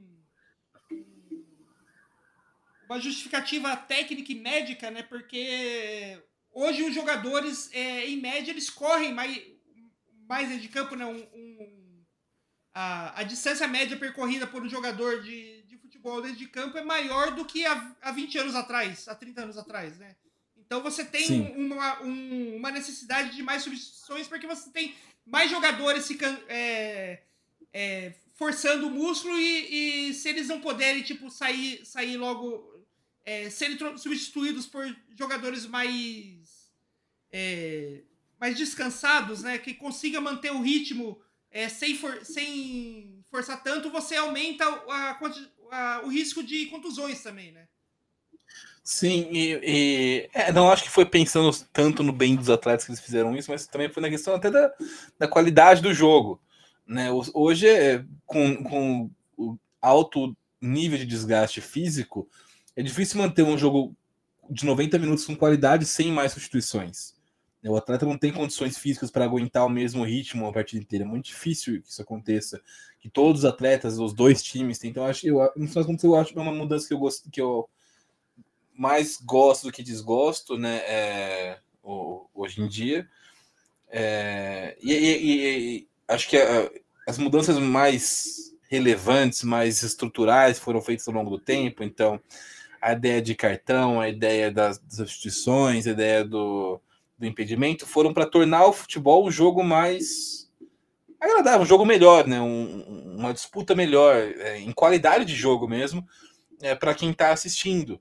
uma justificativa técnica e médica, né? Porque hoje os jogadores, é, em média, eles correm mais, mais de campo, né? Um, um, a, a distância média percorrida por um jogador de, de futebol dentro de campo é maior do que há, há 20 anos atrás, há 30 anos atrás, né? Então você tem uma, um, uma necessidade de mais substituições porque você tem mais jogadores ficando, é, é, forçando o músculo e, e, se eles não puderem tipo sair sair logo é, serem substituídos por jogadores mais é, mais descansados né que consiga manter o ritmo é, sem, for, sem forçar tanto você aumenta a, a, a, o risco de contusões também né Sim, e, e é, não acho que foi pensando tanto no bem dos atletas que eles fizeram isso, mas também foi na questão até da, da qualidade do jogo. Né? Hoje, é, com, com o alto nível de desgaste físico, é difícil manter um jogo de 90 minutos com qualidade sem mais substituições. O atleta não tem condições físicas para aguentar o mesmo ritmo a partida inteira. É muito difícil que isso aconteça. Que todos os atletas, os dois times, têm. Então, acho, eu, no final eu acho que é uma mudança que eu gosto, que eu mais gosto do que desgosto, né? É, hoje em dia. É, e, e, e, acho que a, as mudanças mais relevantes, mais estruturais foram feitas ao longo do tempo. Então, a ideia de cartão, a ideia das, substituições, a ideia do, do impedimento foram para tornar o futebol um jogo mais agradável, um jogo melhor, né? Um, uma disputa melhor, é, em qualidade de jogo mesmo, é, para quem está assistindo.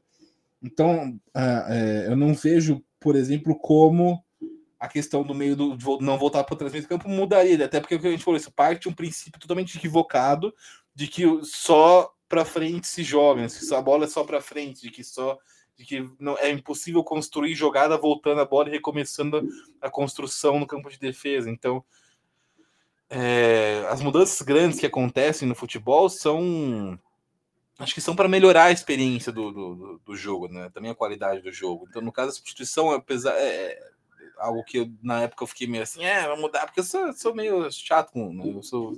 Então, é, eu não vejo, por exemplo, como a questão do meio do não voltar para o transmissão campo mudaria, até porque o que a gente falou, isso parte de um princípio totalmente equivocado de que só para frente se joga, se a bola é só para frente, de que só de que não é impossível construir jogada voltando a bola e recomeçando a construção no campo de defesa. Então, é, as mudanças grandes que acontecem no futebol são acho que são para melhorar a experiência do, do, do, jogo, né? Também a qualidade do jogo. Então, no caso, a substituição, apesar é, é algo que eu, na época eu fiquei meio assim, é, vai mudar, porque eu sou, sou meio chato com, né? eu sou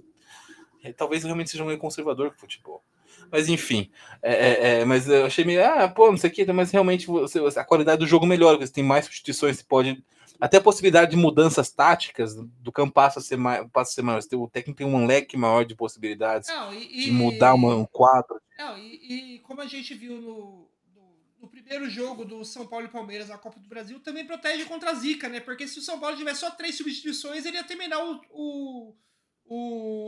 é, talvez eu realmente seja meio conservador com futebol. Mas enfim, é, é, é, mas eu achei meio, ah, pô, não sei o que, mas realmente você, a qualidade do jogo melhora, você tem mais substituições, você pode até a possibilidade de mudanças táticas do campo passa a ser, mais, passa a ser maior. O técnico tem um leque maior de possibilidades não, e, de mudar uma, um quadro. Não, e, e, como a gente viu no, no, no, primeiro jogo do São Paulo e Palmeiras na Copa do Brasil, também protege contra a zica, né? Porque se o São Paulo tivesse só três substituições, ele ia terminar o, o,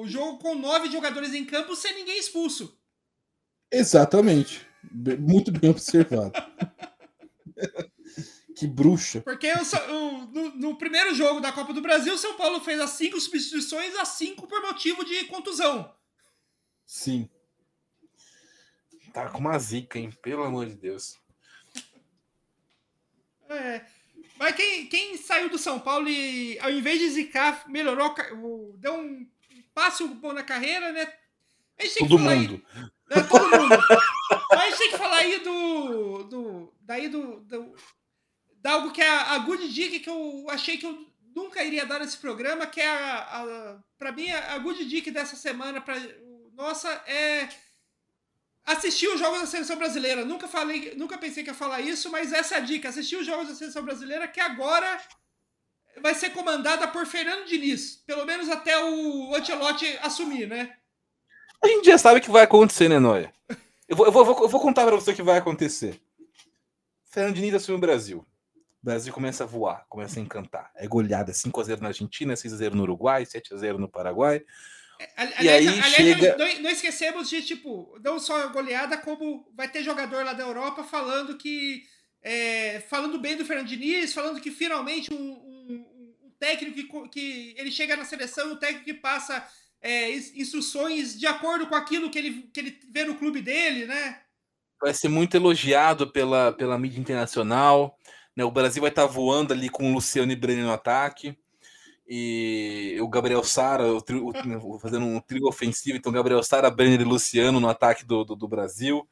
o jogo com nove jogadores em campo sem ninguém expulso. Exatamente. Muito bem observado. Que bruxa. Porque o, o, no, no, primeiro jogo da Copa do Brasil, o São Paulo fez as cinco substituições, as cinco por motivo de contusão. Sim. Tá com uma zica, hein? Pelo amor de Deus. É. Mas quem, quem saiu do São Paulo e, ao invés de zicar, melhorou, deu um passo bom na carreira, né? A gente tem todo que falar mundo. Aí, né? Todo mundo. Mas a gente tem que falar aí do. do daí do, do dá algo que é a, a good dica que eu achei que eu nunca iria dar nesse programa, que é a, a para mim a good dica dessa semana para nossa é assistir os jogos da seleção brasileira. Nunca falei, nunca pensei que ia falar isso, mas essa é a dica. Assistir os jogos da seleção brasileira que agora vai ser comandada por Fernando Diniz, pelo menos até o Ancelotti assumir, né? A gente já sabe o que vai acontecer, né, Noia? Eu vou, eu vou, eu vou contar para você o que vai acontecer. Fernando Diniz assume o Brasil. O Brasil começa a voar, começa a encantar. É goleada 5x0 na Argentina, 6x0 no Uruguai, 7x0 no Paraguai. Aliás, E aí aliás, chega- não, não esquecemos de, tipo, não só goleada, como vai ter jogador lá da Europa falando que. é, falando bem do Fernando Diniz, falando que finalmente um, um- um técnico que, que ele chega na seleção, um técnico que passa é, ins- instruções de acordo com aquilo que ele, que ele vê no clube dele, né? Vai ser muito elogiado pela, pela mídia internacional. né? O Brasil vai estar voando ali com o Luciano e Brenner no ataque. E o Gabriel Sara o tri- o- fazendo um trio ofensivo. Então, Gabriel Sara, Brenner e Luciano no ataque do, do, do Brasil.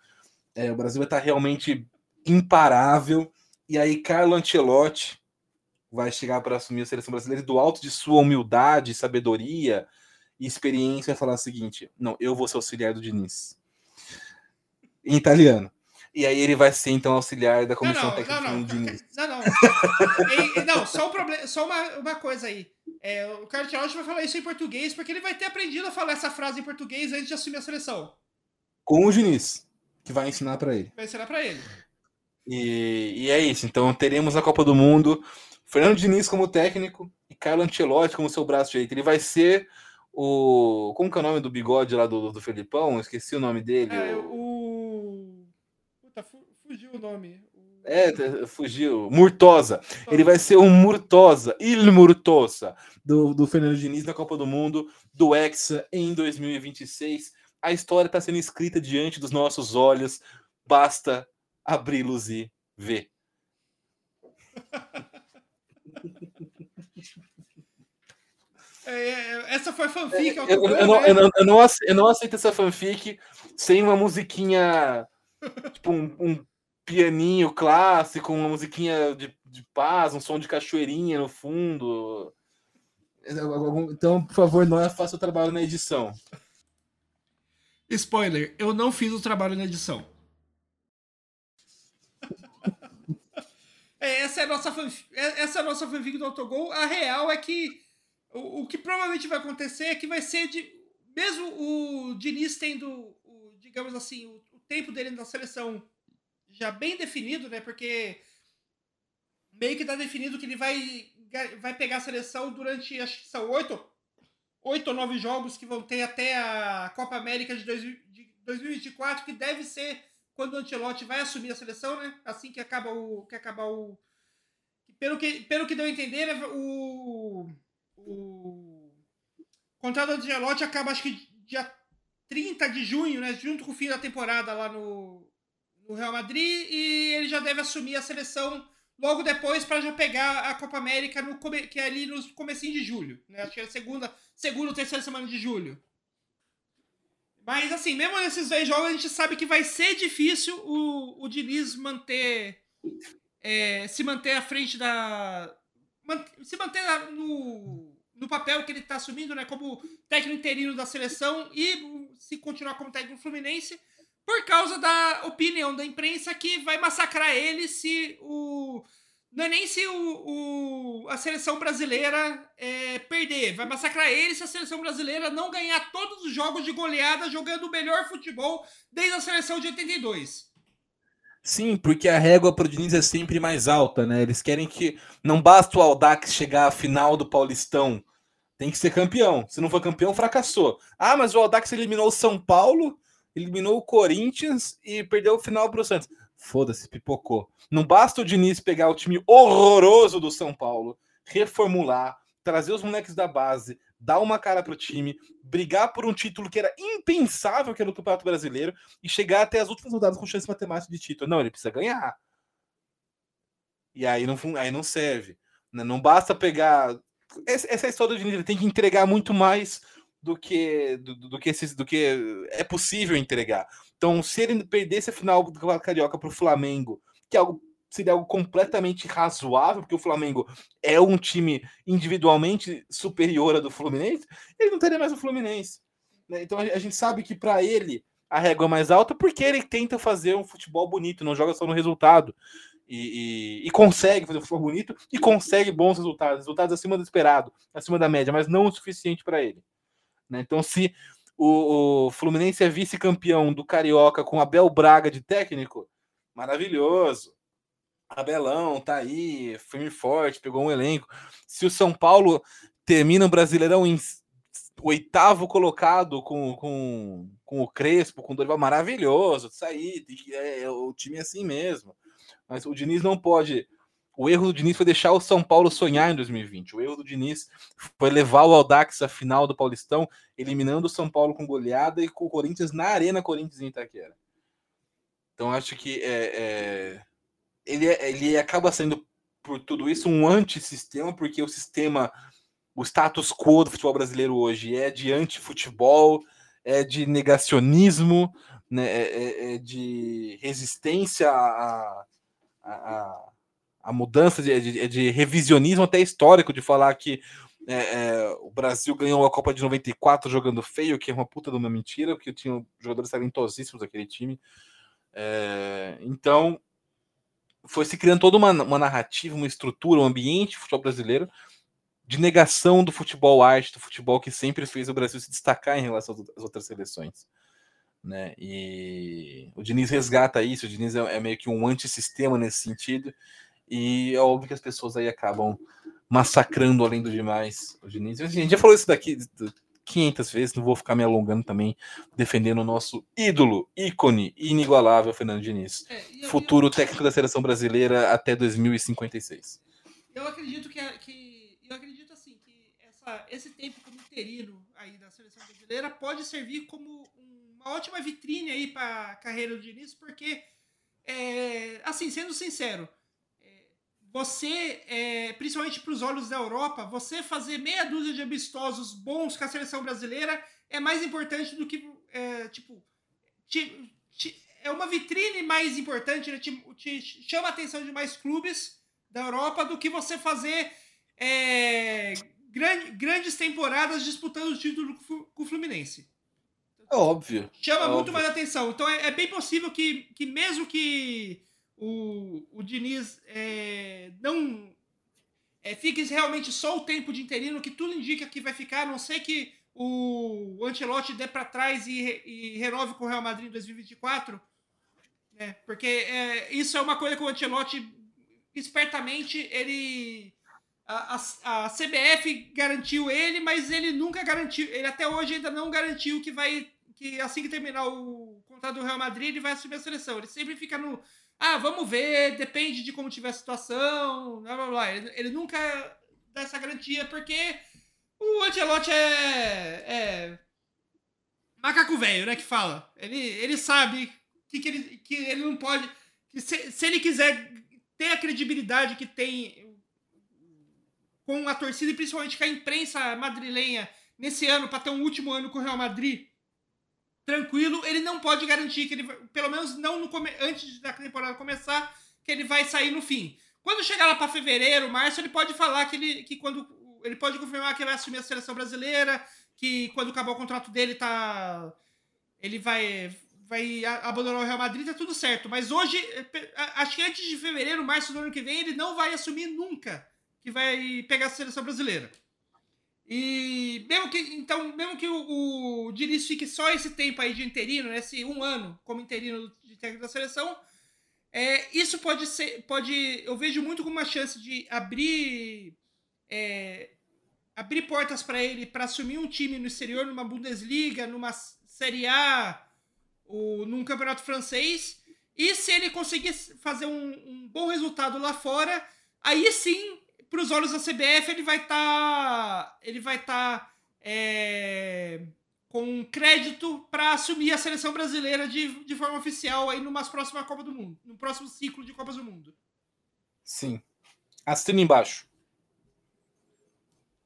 É, o Brasil vai estar realmente imparável. E aí, Carlo Ancelotti vai chegar para assumir a seleção brasileira e do alto de sua humildade, sabedoria e experiência vai falar o seguinte: não, eu vou ser auxiliar do Diniz. Em italiano. E aí ele vai ser então auxiliar da comissão não, técnica não, não. do Diniz. Não, não. E- não, só, um problema, só uma, uma coisa aí. É, o Carlos vai falar isso em português, porque ele vai ter aprendido a falar essa frase em português antes de assumir a seleção. Com o Diniz, que vai ensinar para ele. Vai ensinar pra ele. E, e é isso. Então teremos na Copa do Mundo Fernando Diniz como técnico e Carlo Ancelotti como seu braço direito. Ele vai ser o. Como que é o nome do bigode lá do, do Felipão? Eu esqueci o nome dele. É, o-. Puta, fu- fugiu o nome. É, t- fugiu. Murtosa. Ele vai ser o Murtosa, Il Murtosa, do, do Fernando Diniz na Copa do Mundo, do Hexa em 2026. A história está sendo escrita diante dos nossos olhos. Basta abri-los e ver. É, é, essa foi a fanfic. Eu, eu- eu não, eu, não, eu, aceito essa fanfic sem uma musiquinha, tipo um, um pianinho clássico, uma musiquinha de, de paz, um som de cachoeirinha no fundo. Então, por favor, não faça o trabalho na edição. Spoiler, eu não fiz o trabalho na edição. É, essa é a nossa fanfic, essa é a nossa fanfic do Autogol. A real é que o, que provavelmente vai acontecer é que vai ser de. Mesmo o Diniz tendo, o, digamos assim, o, o tempo dele na seleção já bem definido, né? Porque meio que tá definido que ele vai, vai pegar a seleção durante, acho que são oito, oito ou nove jogos que vão ter até a Copa América de, dois, de 2024, que deve ser quando o Ancelotti vai assumir a seleção, né? Assim que acaba o. Que acabar o. Pelo que, pelo que deu a entender, né, o. O contrato do Ancelotti acaba, acho que dia 30 de junho, né? Junto com o fim da temporada lá no, no Real Madrid. E ele já deve assumir a seleção logo depois para já pegar a Copa América, no, que é ali no comecinho de julho. Né? Acho que é segunda, segunda ou terceira semana de julho. Mas assim, mesmo nesses dois jogos, a gente sabe que vai ser difícil o, o Diniz manter. é, se manter à frente da. se manter no, no papel que ele está assumindo, né? Como técnico interino da seleção e se continuar como técnico fluminense, por causa da opinião da imprensa que vai massacrar ele se o. Não é nem se o, o- a seleção brasileira é, perder. Vai massacrar ele se a seleção brasileira não ganhar todos os jogos de goleada jogando o melhor futebol desde a seleção de 82. Sim, porque a régua pro Diniz é sempre mais alta, né? Eles querem que não basta o Aldax chegar à final do Paulistão, tem que ser campeão. Se não for campeão, fracassou. Ah, mas o Aldax eliminou o São Paulo, eliminou o Corinthians e perdeu o final pro Santos. Foda-se, pipocou. Não basta o Diniz pegar o time horroroso do São Paulo, reformular, trazer os moleques da base, dar uma cara pro time, brigar por um título que era impensável, que era o Campeonato Brasileiro, e chegar até as últimas rodadas com chance matemática de título. Não, ele precisa ganhar. E aí não, aí não serve. né? Não basta pegar. Essa, é história do Diniz, tem que entregar muito mais do que do, do que esses, do que é possível entregar. Então, se ele perdesse a final do Campeonato Carioca para o Flamengo, que é algo, seria algo completamente razoável, porque o Flamengo é um time individualmente superior a do Fluminense, ele não teria mais o Fluminense. né? Então a gente sabe que para ele a régua mais alta porque ele tenta fazer um futebol bonito, não joga só no resultado. E, e, e, consegue fazer um futebol bonito e consegue bons resultados, resultados acima do esperado, acima da média, mas não o suficiente para ele. Né? Então, se o, o Fluminense é vice-campeão do Carioca com Abel Braga de técnico, maravilhoso. Abelão tá aí, firme forte, pegou um elenco. Se o São Paulo termina o Brasileirão em oitavo colocado com, com, com o Crespo, com o Dorival, maravilhoso. Isso aí, é, é, o time é assim mesmo. Mas o Diniz não pode. O erro do Diniz foi deixar o São Paulo sonhar em 2020. O erro do Diniz foi levar o Aldax à final do Paulistão, eliminando o São Paulo com goleada e com o Corinthians na Arena Corinthians em Itaquera. Então acho que é, é, ele, é, ele acaba sendo, por tudo isso, um antissistema, porque o sistema, o status quo do futebol brasileiro hoje é de anti-futebol, é de negacionismo, né, é, é, é de resistência a, a, a mudança de, de, de, revisionismo até histórico, de falar que é, é, o Brasil ganhou a Copa de 94 jogando feio, que é uma puta de uma mentira, porque tinha jogadores talentosíssimos daquele time. É, então, foi se criando toda uma, uma narrativa, uma estrutura, um ambiente futebol brasileiro de negação do futebol arte, do futebol que sempre fez o Brasil se destacar em relação às outras seleções né? E o Diniz resgata isso, o Diniz é, é meio que um antissistema nesse sentido, e é óbvio que as pessoas aí acabam massacrando além do demais o Diniz. A gente já falou isso daqui 500 vezes, não vou ficar me alongando também defendendo o nosso ídolo, ícone, inigualável Fernando Diniz, é, futuro técnico da seleção brasileira até 2056. Eu acredito que, que eu acredito assim que essa, esse tempo como interino aí da seleção brasileira pode servir como uma ótima vitrine aí para a carreira do Diniz, porque, é, assim, sendo sincero, é, você, é, principalmente para os olhos da Europa, você fazer meia dúzia de amistosos bons com a seleção brasileira é mais importante do que, é, tipo, te, te, é uma vitrine mais importante, né? te, te, chama a atenção de mais clubes da Europa do que você fazer é, grande, grandes temporadas disputando o título com o Fluminense. É óbvio. Chama é muito óbvio. mais atenção. Então é, é, bem possível que, que mesmo que o, o Diniz é, não é, fique realmente só o tempo de interino, que tudo indica que vai ficar, a não sei que o Ancelotti dê para trás e, e renove com o Real Madrid em 2024, né? Porque é, isso é uma coisa que o Ancelotti, espertamente, ele... A, a, a, CBF garantiu ele, mas ele nunca garantiu, ele até hoje ainda não garantiu que vai que assim que terminar o contrato do Real Madrid, ele vai assumir a seleção. Ele sempre fica no. Ah, vamos ver, depende de como tiver a situação, blá blá blá. Ele, ele nunca dá essa garantia, porque o Ancelotti é. é macaco velho, né? Que fala. Ele, ele sabe que, que, ele, que ele não pode. Se, se ele quiser ter a credibilidade que tem com a torcida e principalmente com a imprensa madrilenha nesse ano, para ter um último ano com o Real Madrid tranquilo, ele não pode garantir que ele, pelo menos não no antes da temporada começar, que ele vai sair no fim. Quando chegar lá para fevereiro, março, ele pode falar que ele que quando ele pode confirmar que ele vai assumir a seleção brasileira, que quando acabar o contrato dele tá ele vai vai abandonar o Real Madrid, tá tudo certo. Mas hoje, acho que antes de fevereiro, março do ano que vem, ele não vai assumir nunca que vai pegar a seleção brasileira. E mesmo que, então, mesmo que o, o Diniz fique só esse tempo aí de interino, esse um ano como interino de técnico da seleção, é, isso pode ser, pode, eu vejo muito como uma chance de abrir, é, abrir portas para ele para assumir um time no exterior, numa Bundesliga, numa Série A, ou num campeonato francês. E se ele conseguir fazer um, um bom resultado lá fora, aí sim para os olhos da CBF, ele vai estar. Tá, ele vai estar. Tá, é, com crédito para assumir a seleção brasileira de, de forma oficial aí numa próxima Copa do Mundo, no próximo ciclo de Copas do Mundo. Sim. Assina embaixo.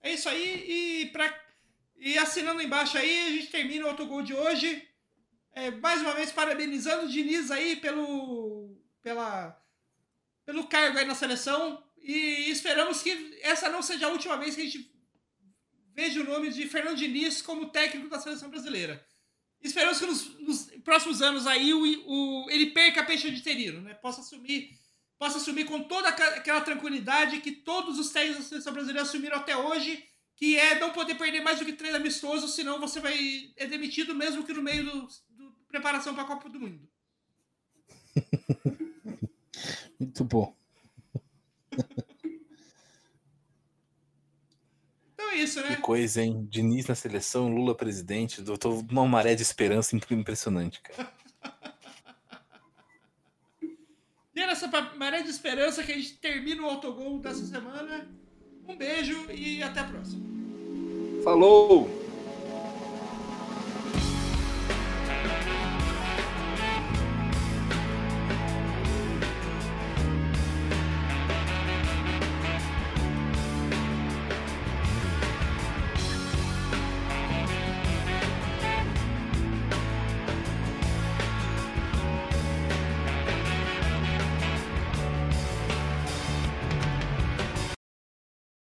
É isso aí, e, pra, e assinando embaixo aí, a gente termina o autogol de hoje. É, mais uma vez parabenizando o Diniz aí pelo, pela, pelo cargo aí na seleção. E esperamos que essa não seja a última vez que a gente veja o nome de Fernando Diniz como técnico da seleção brasileira. Esperamos que nos, nos próximos anos aí o, o, ele perca a peixe de terino, né? Possa assumir, possa assumir com toda aquela tranquilidade que todos os técnicos da seleção brasileira assumiram até hoje, que é não poder perder mais do que três amistosos, senão você vai é demitido mesmo que no meio do, do preparação para a Copa do Mundo. Muito bom. Então é isso, né? Que coisa, hein? Diniz na seleção, Lula presidente. Eu tô uma maré de esperança impressionante, cara. E é nessa maré de esperança que a gente termina o autogol dessa semana. Um beijo e até a próxima. Falou!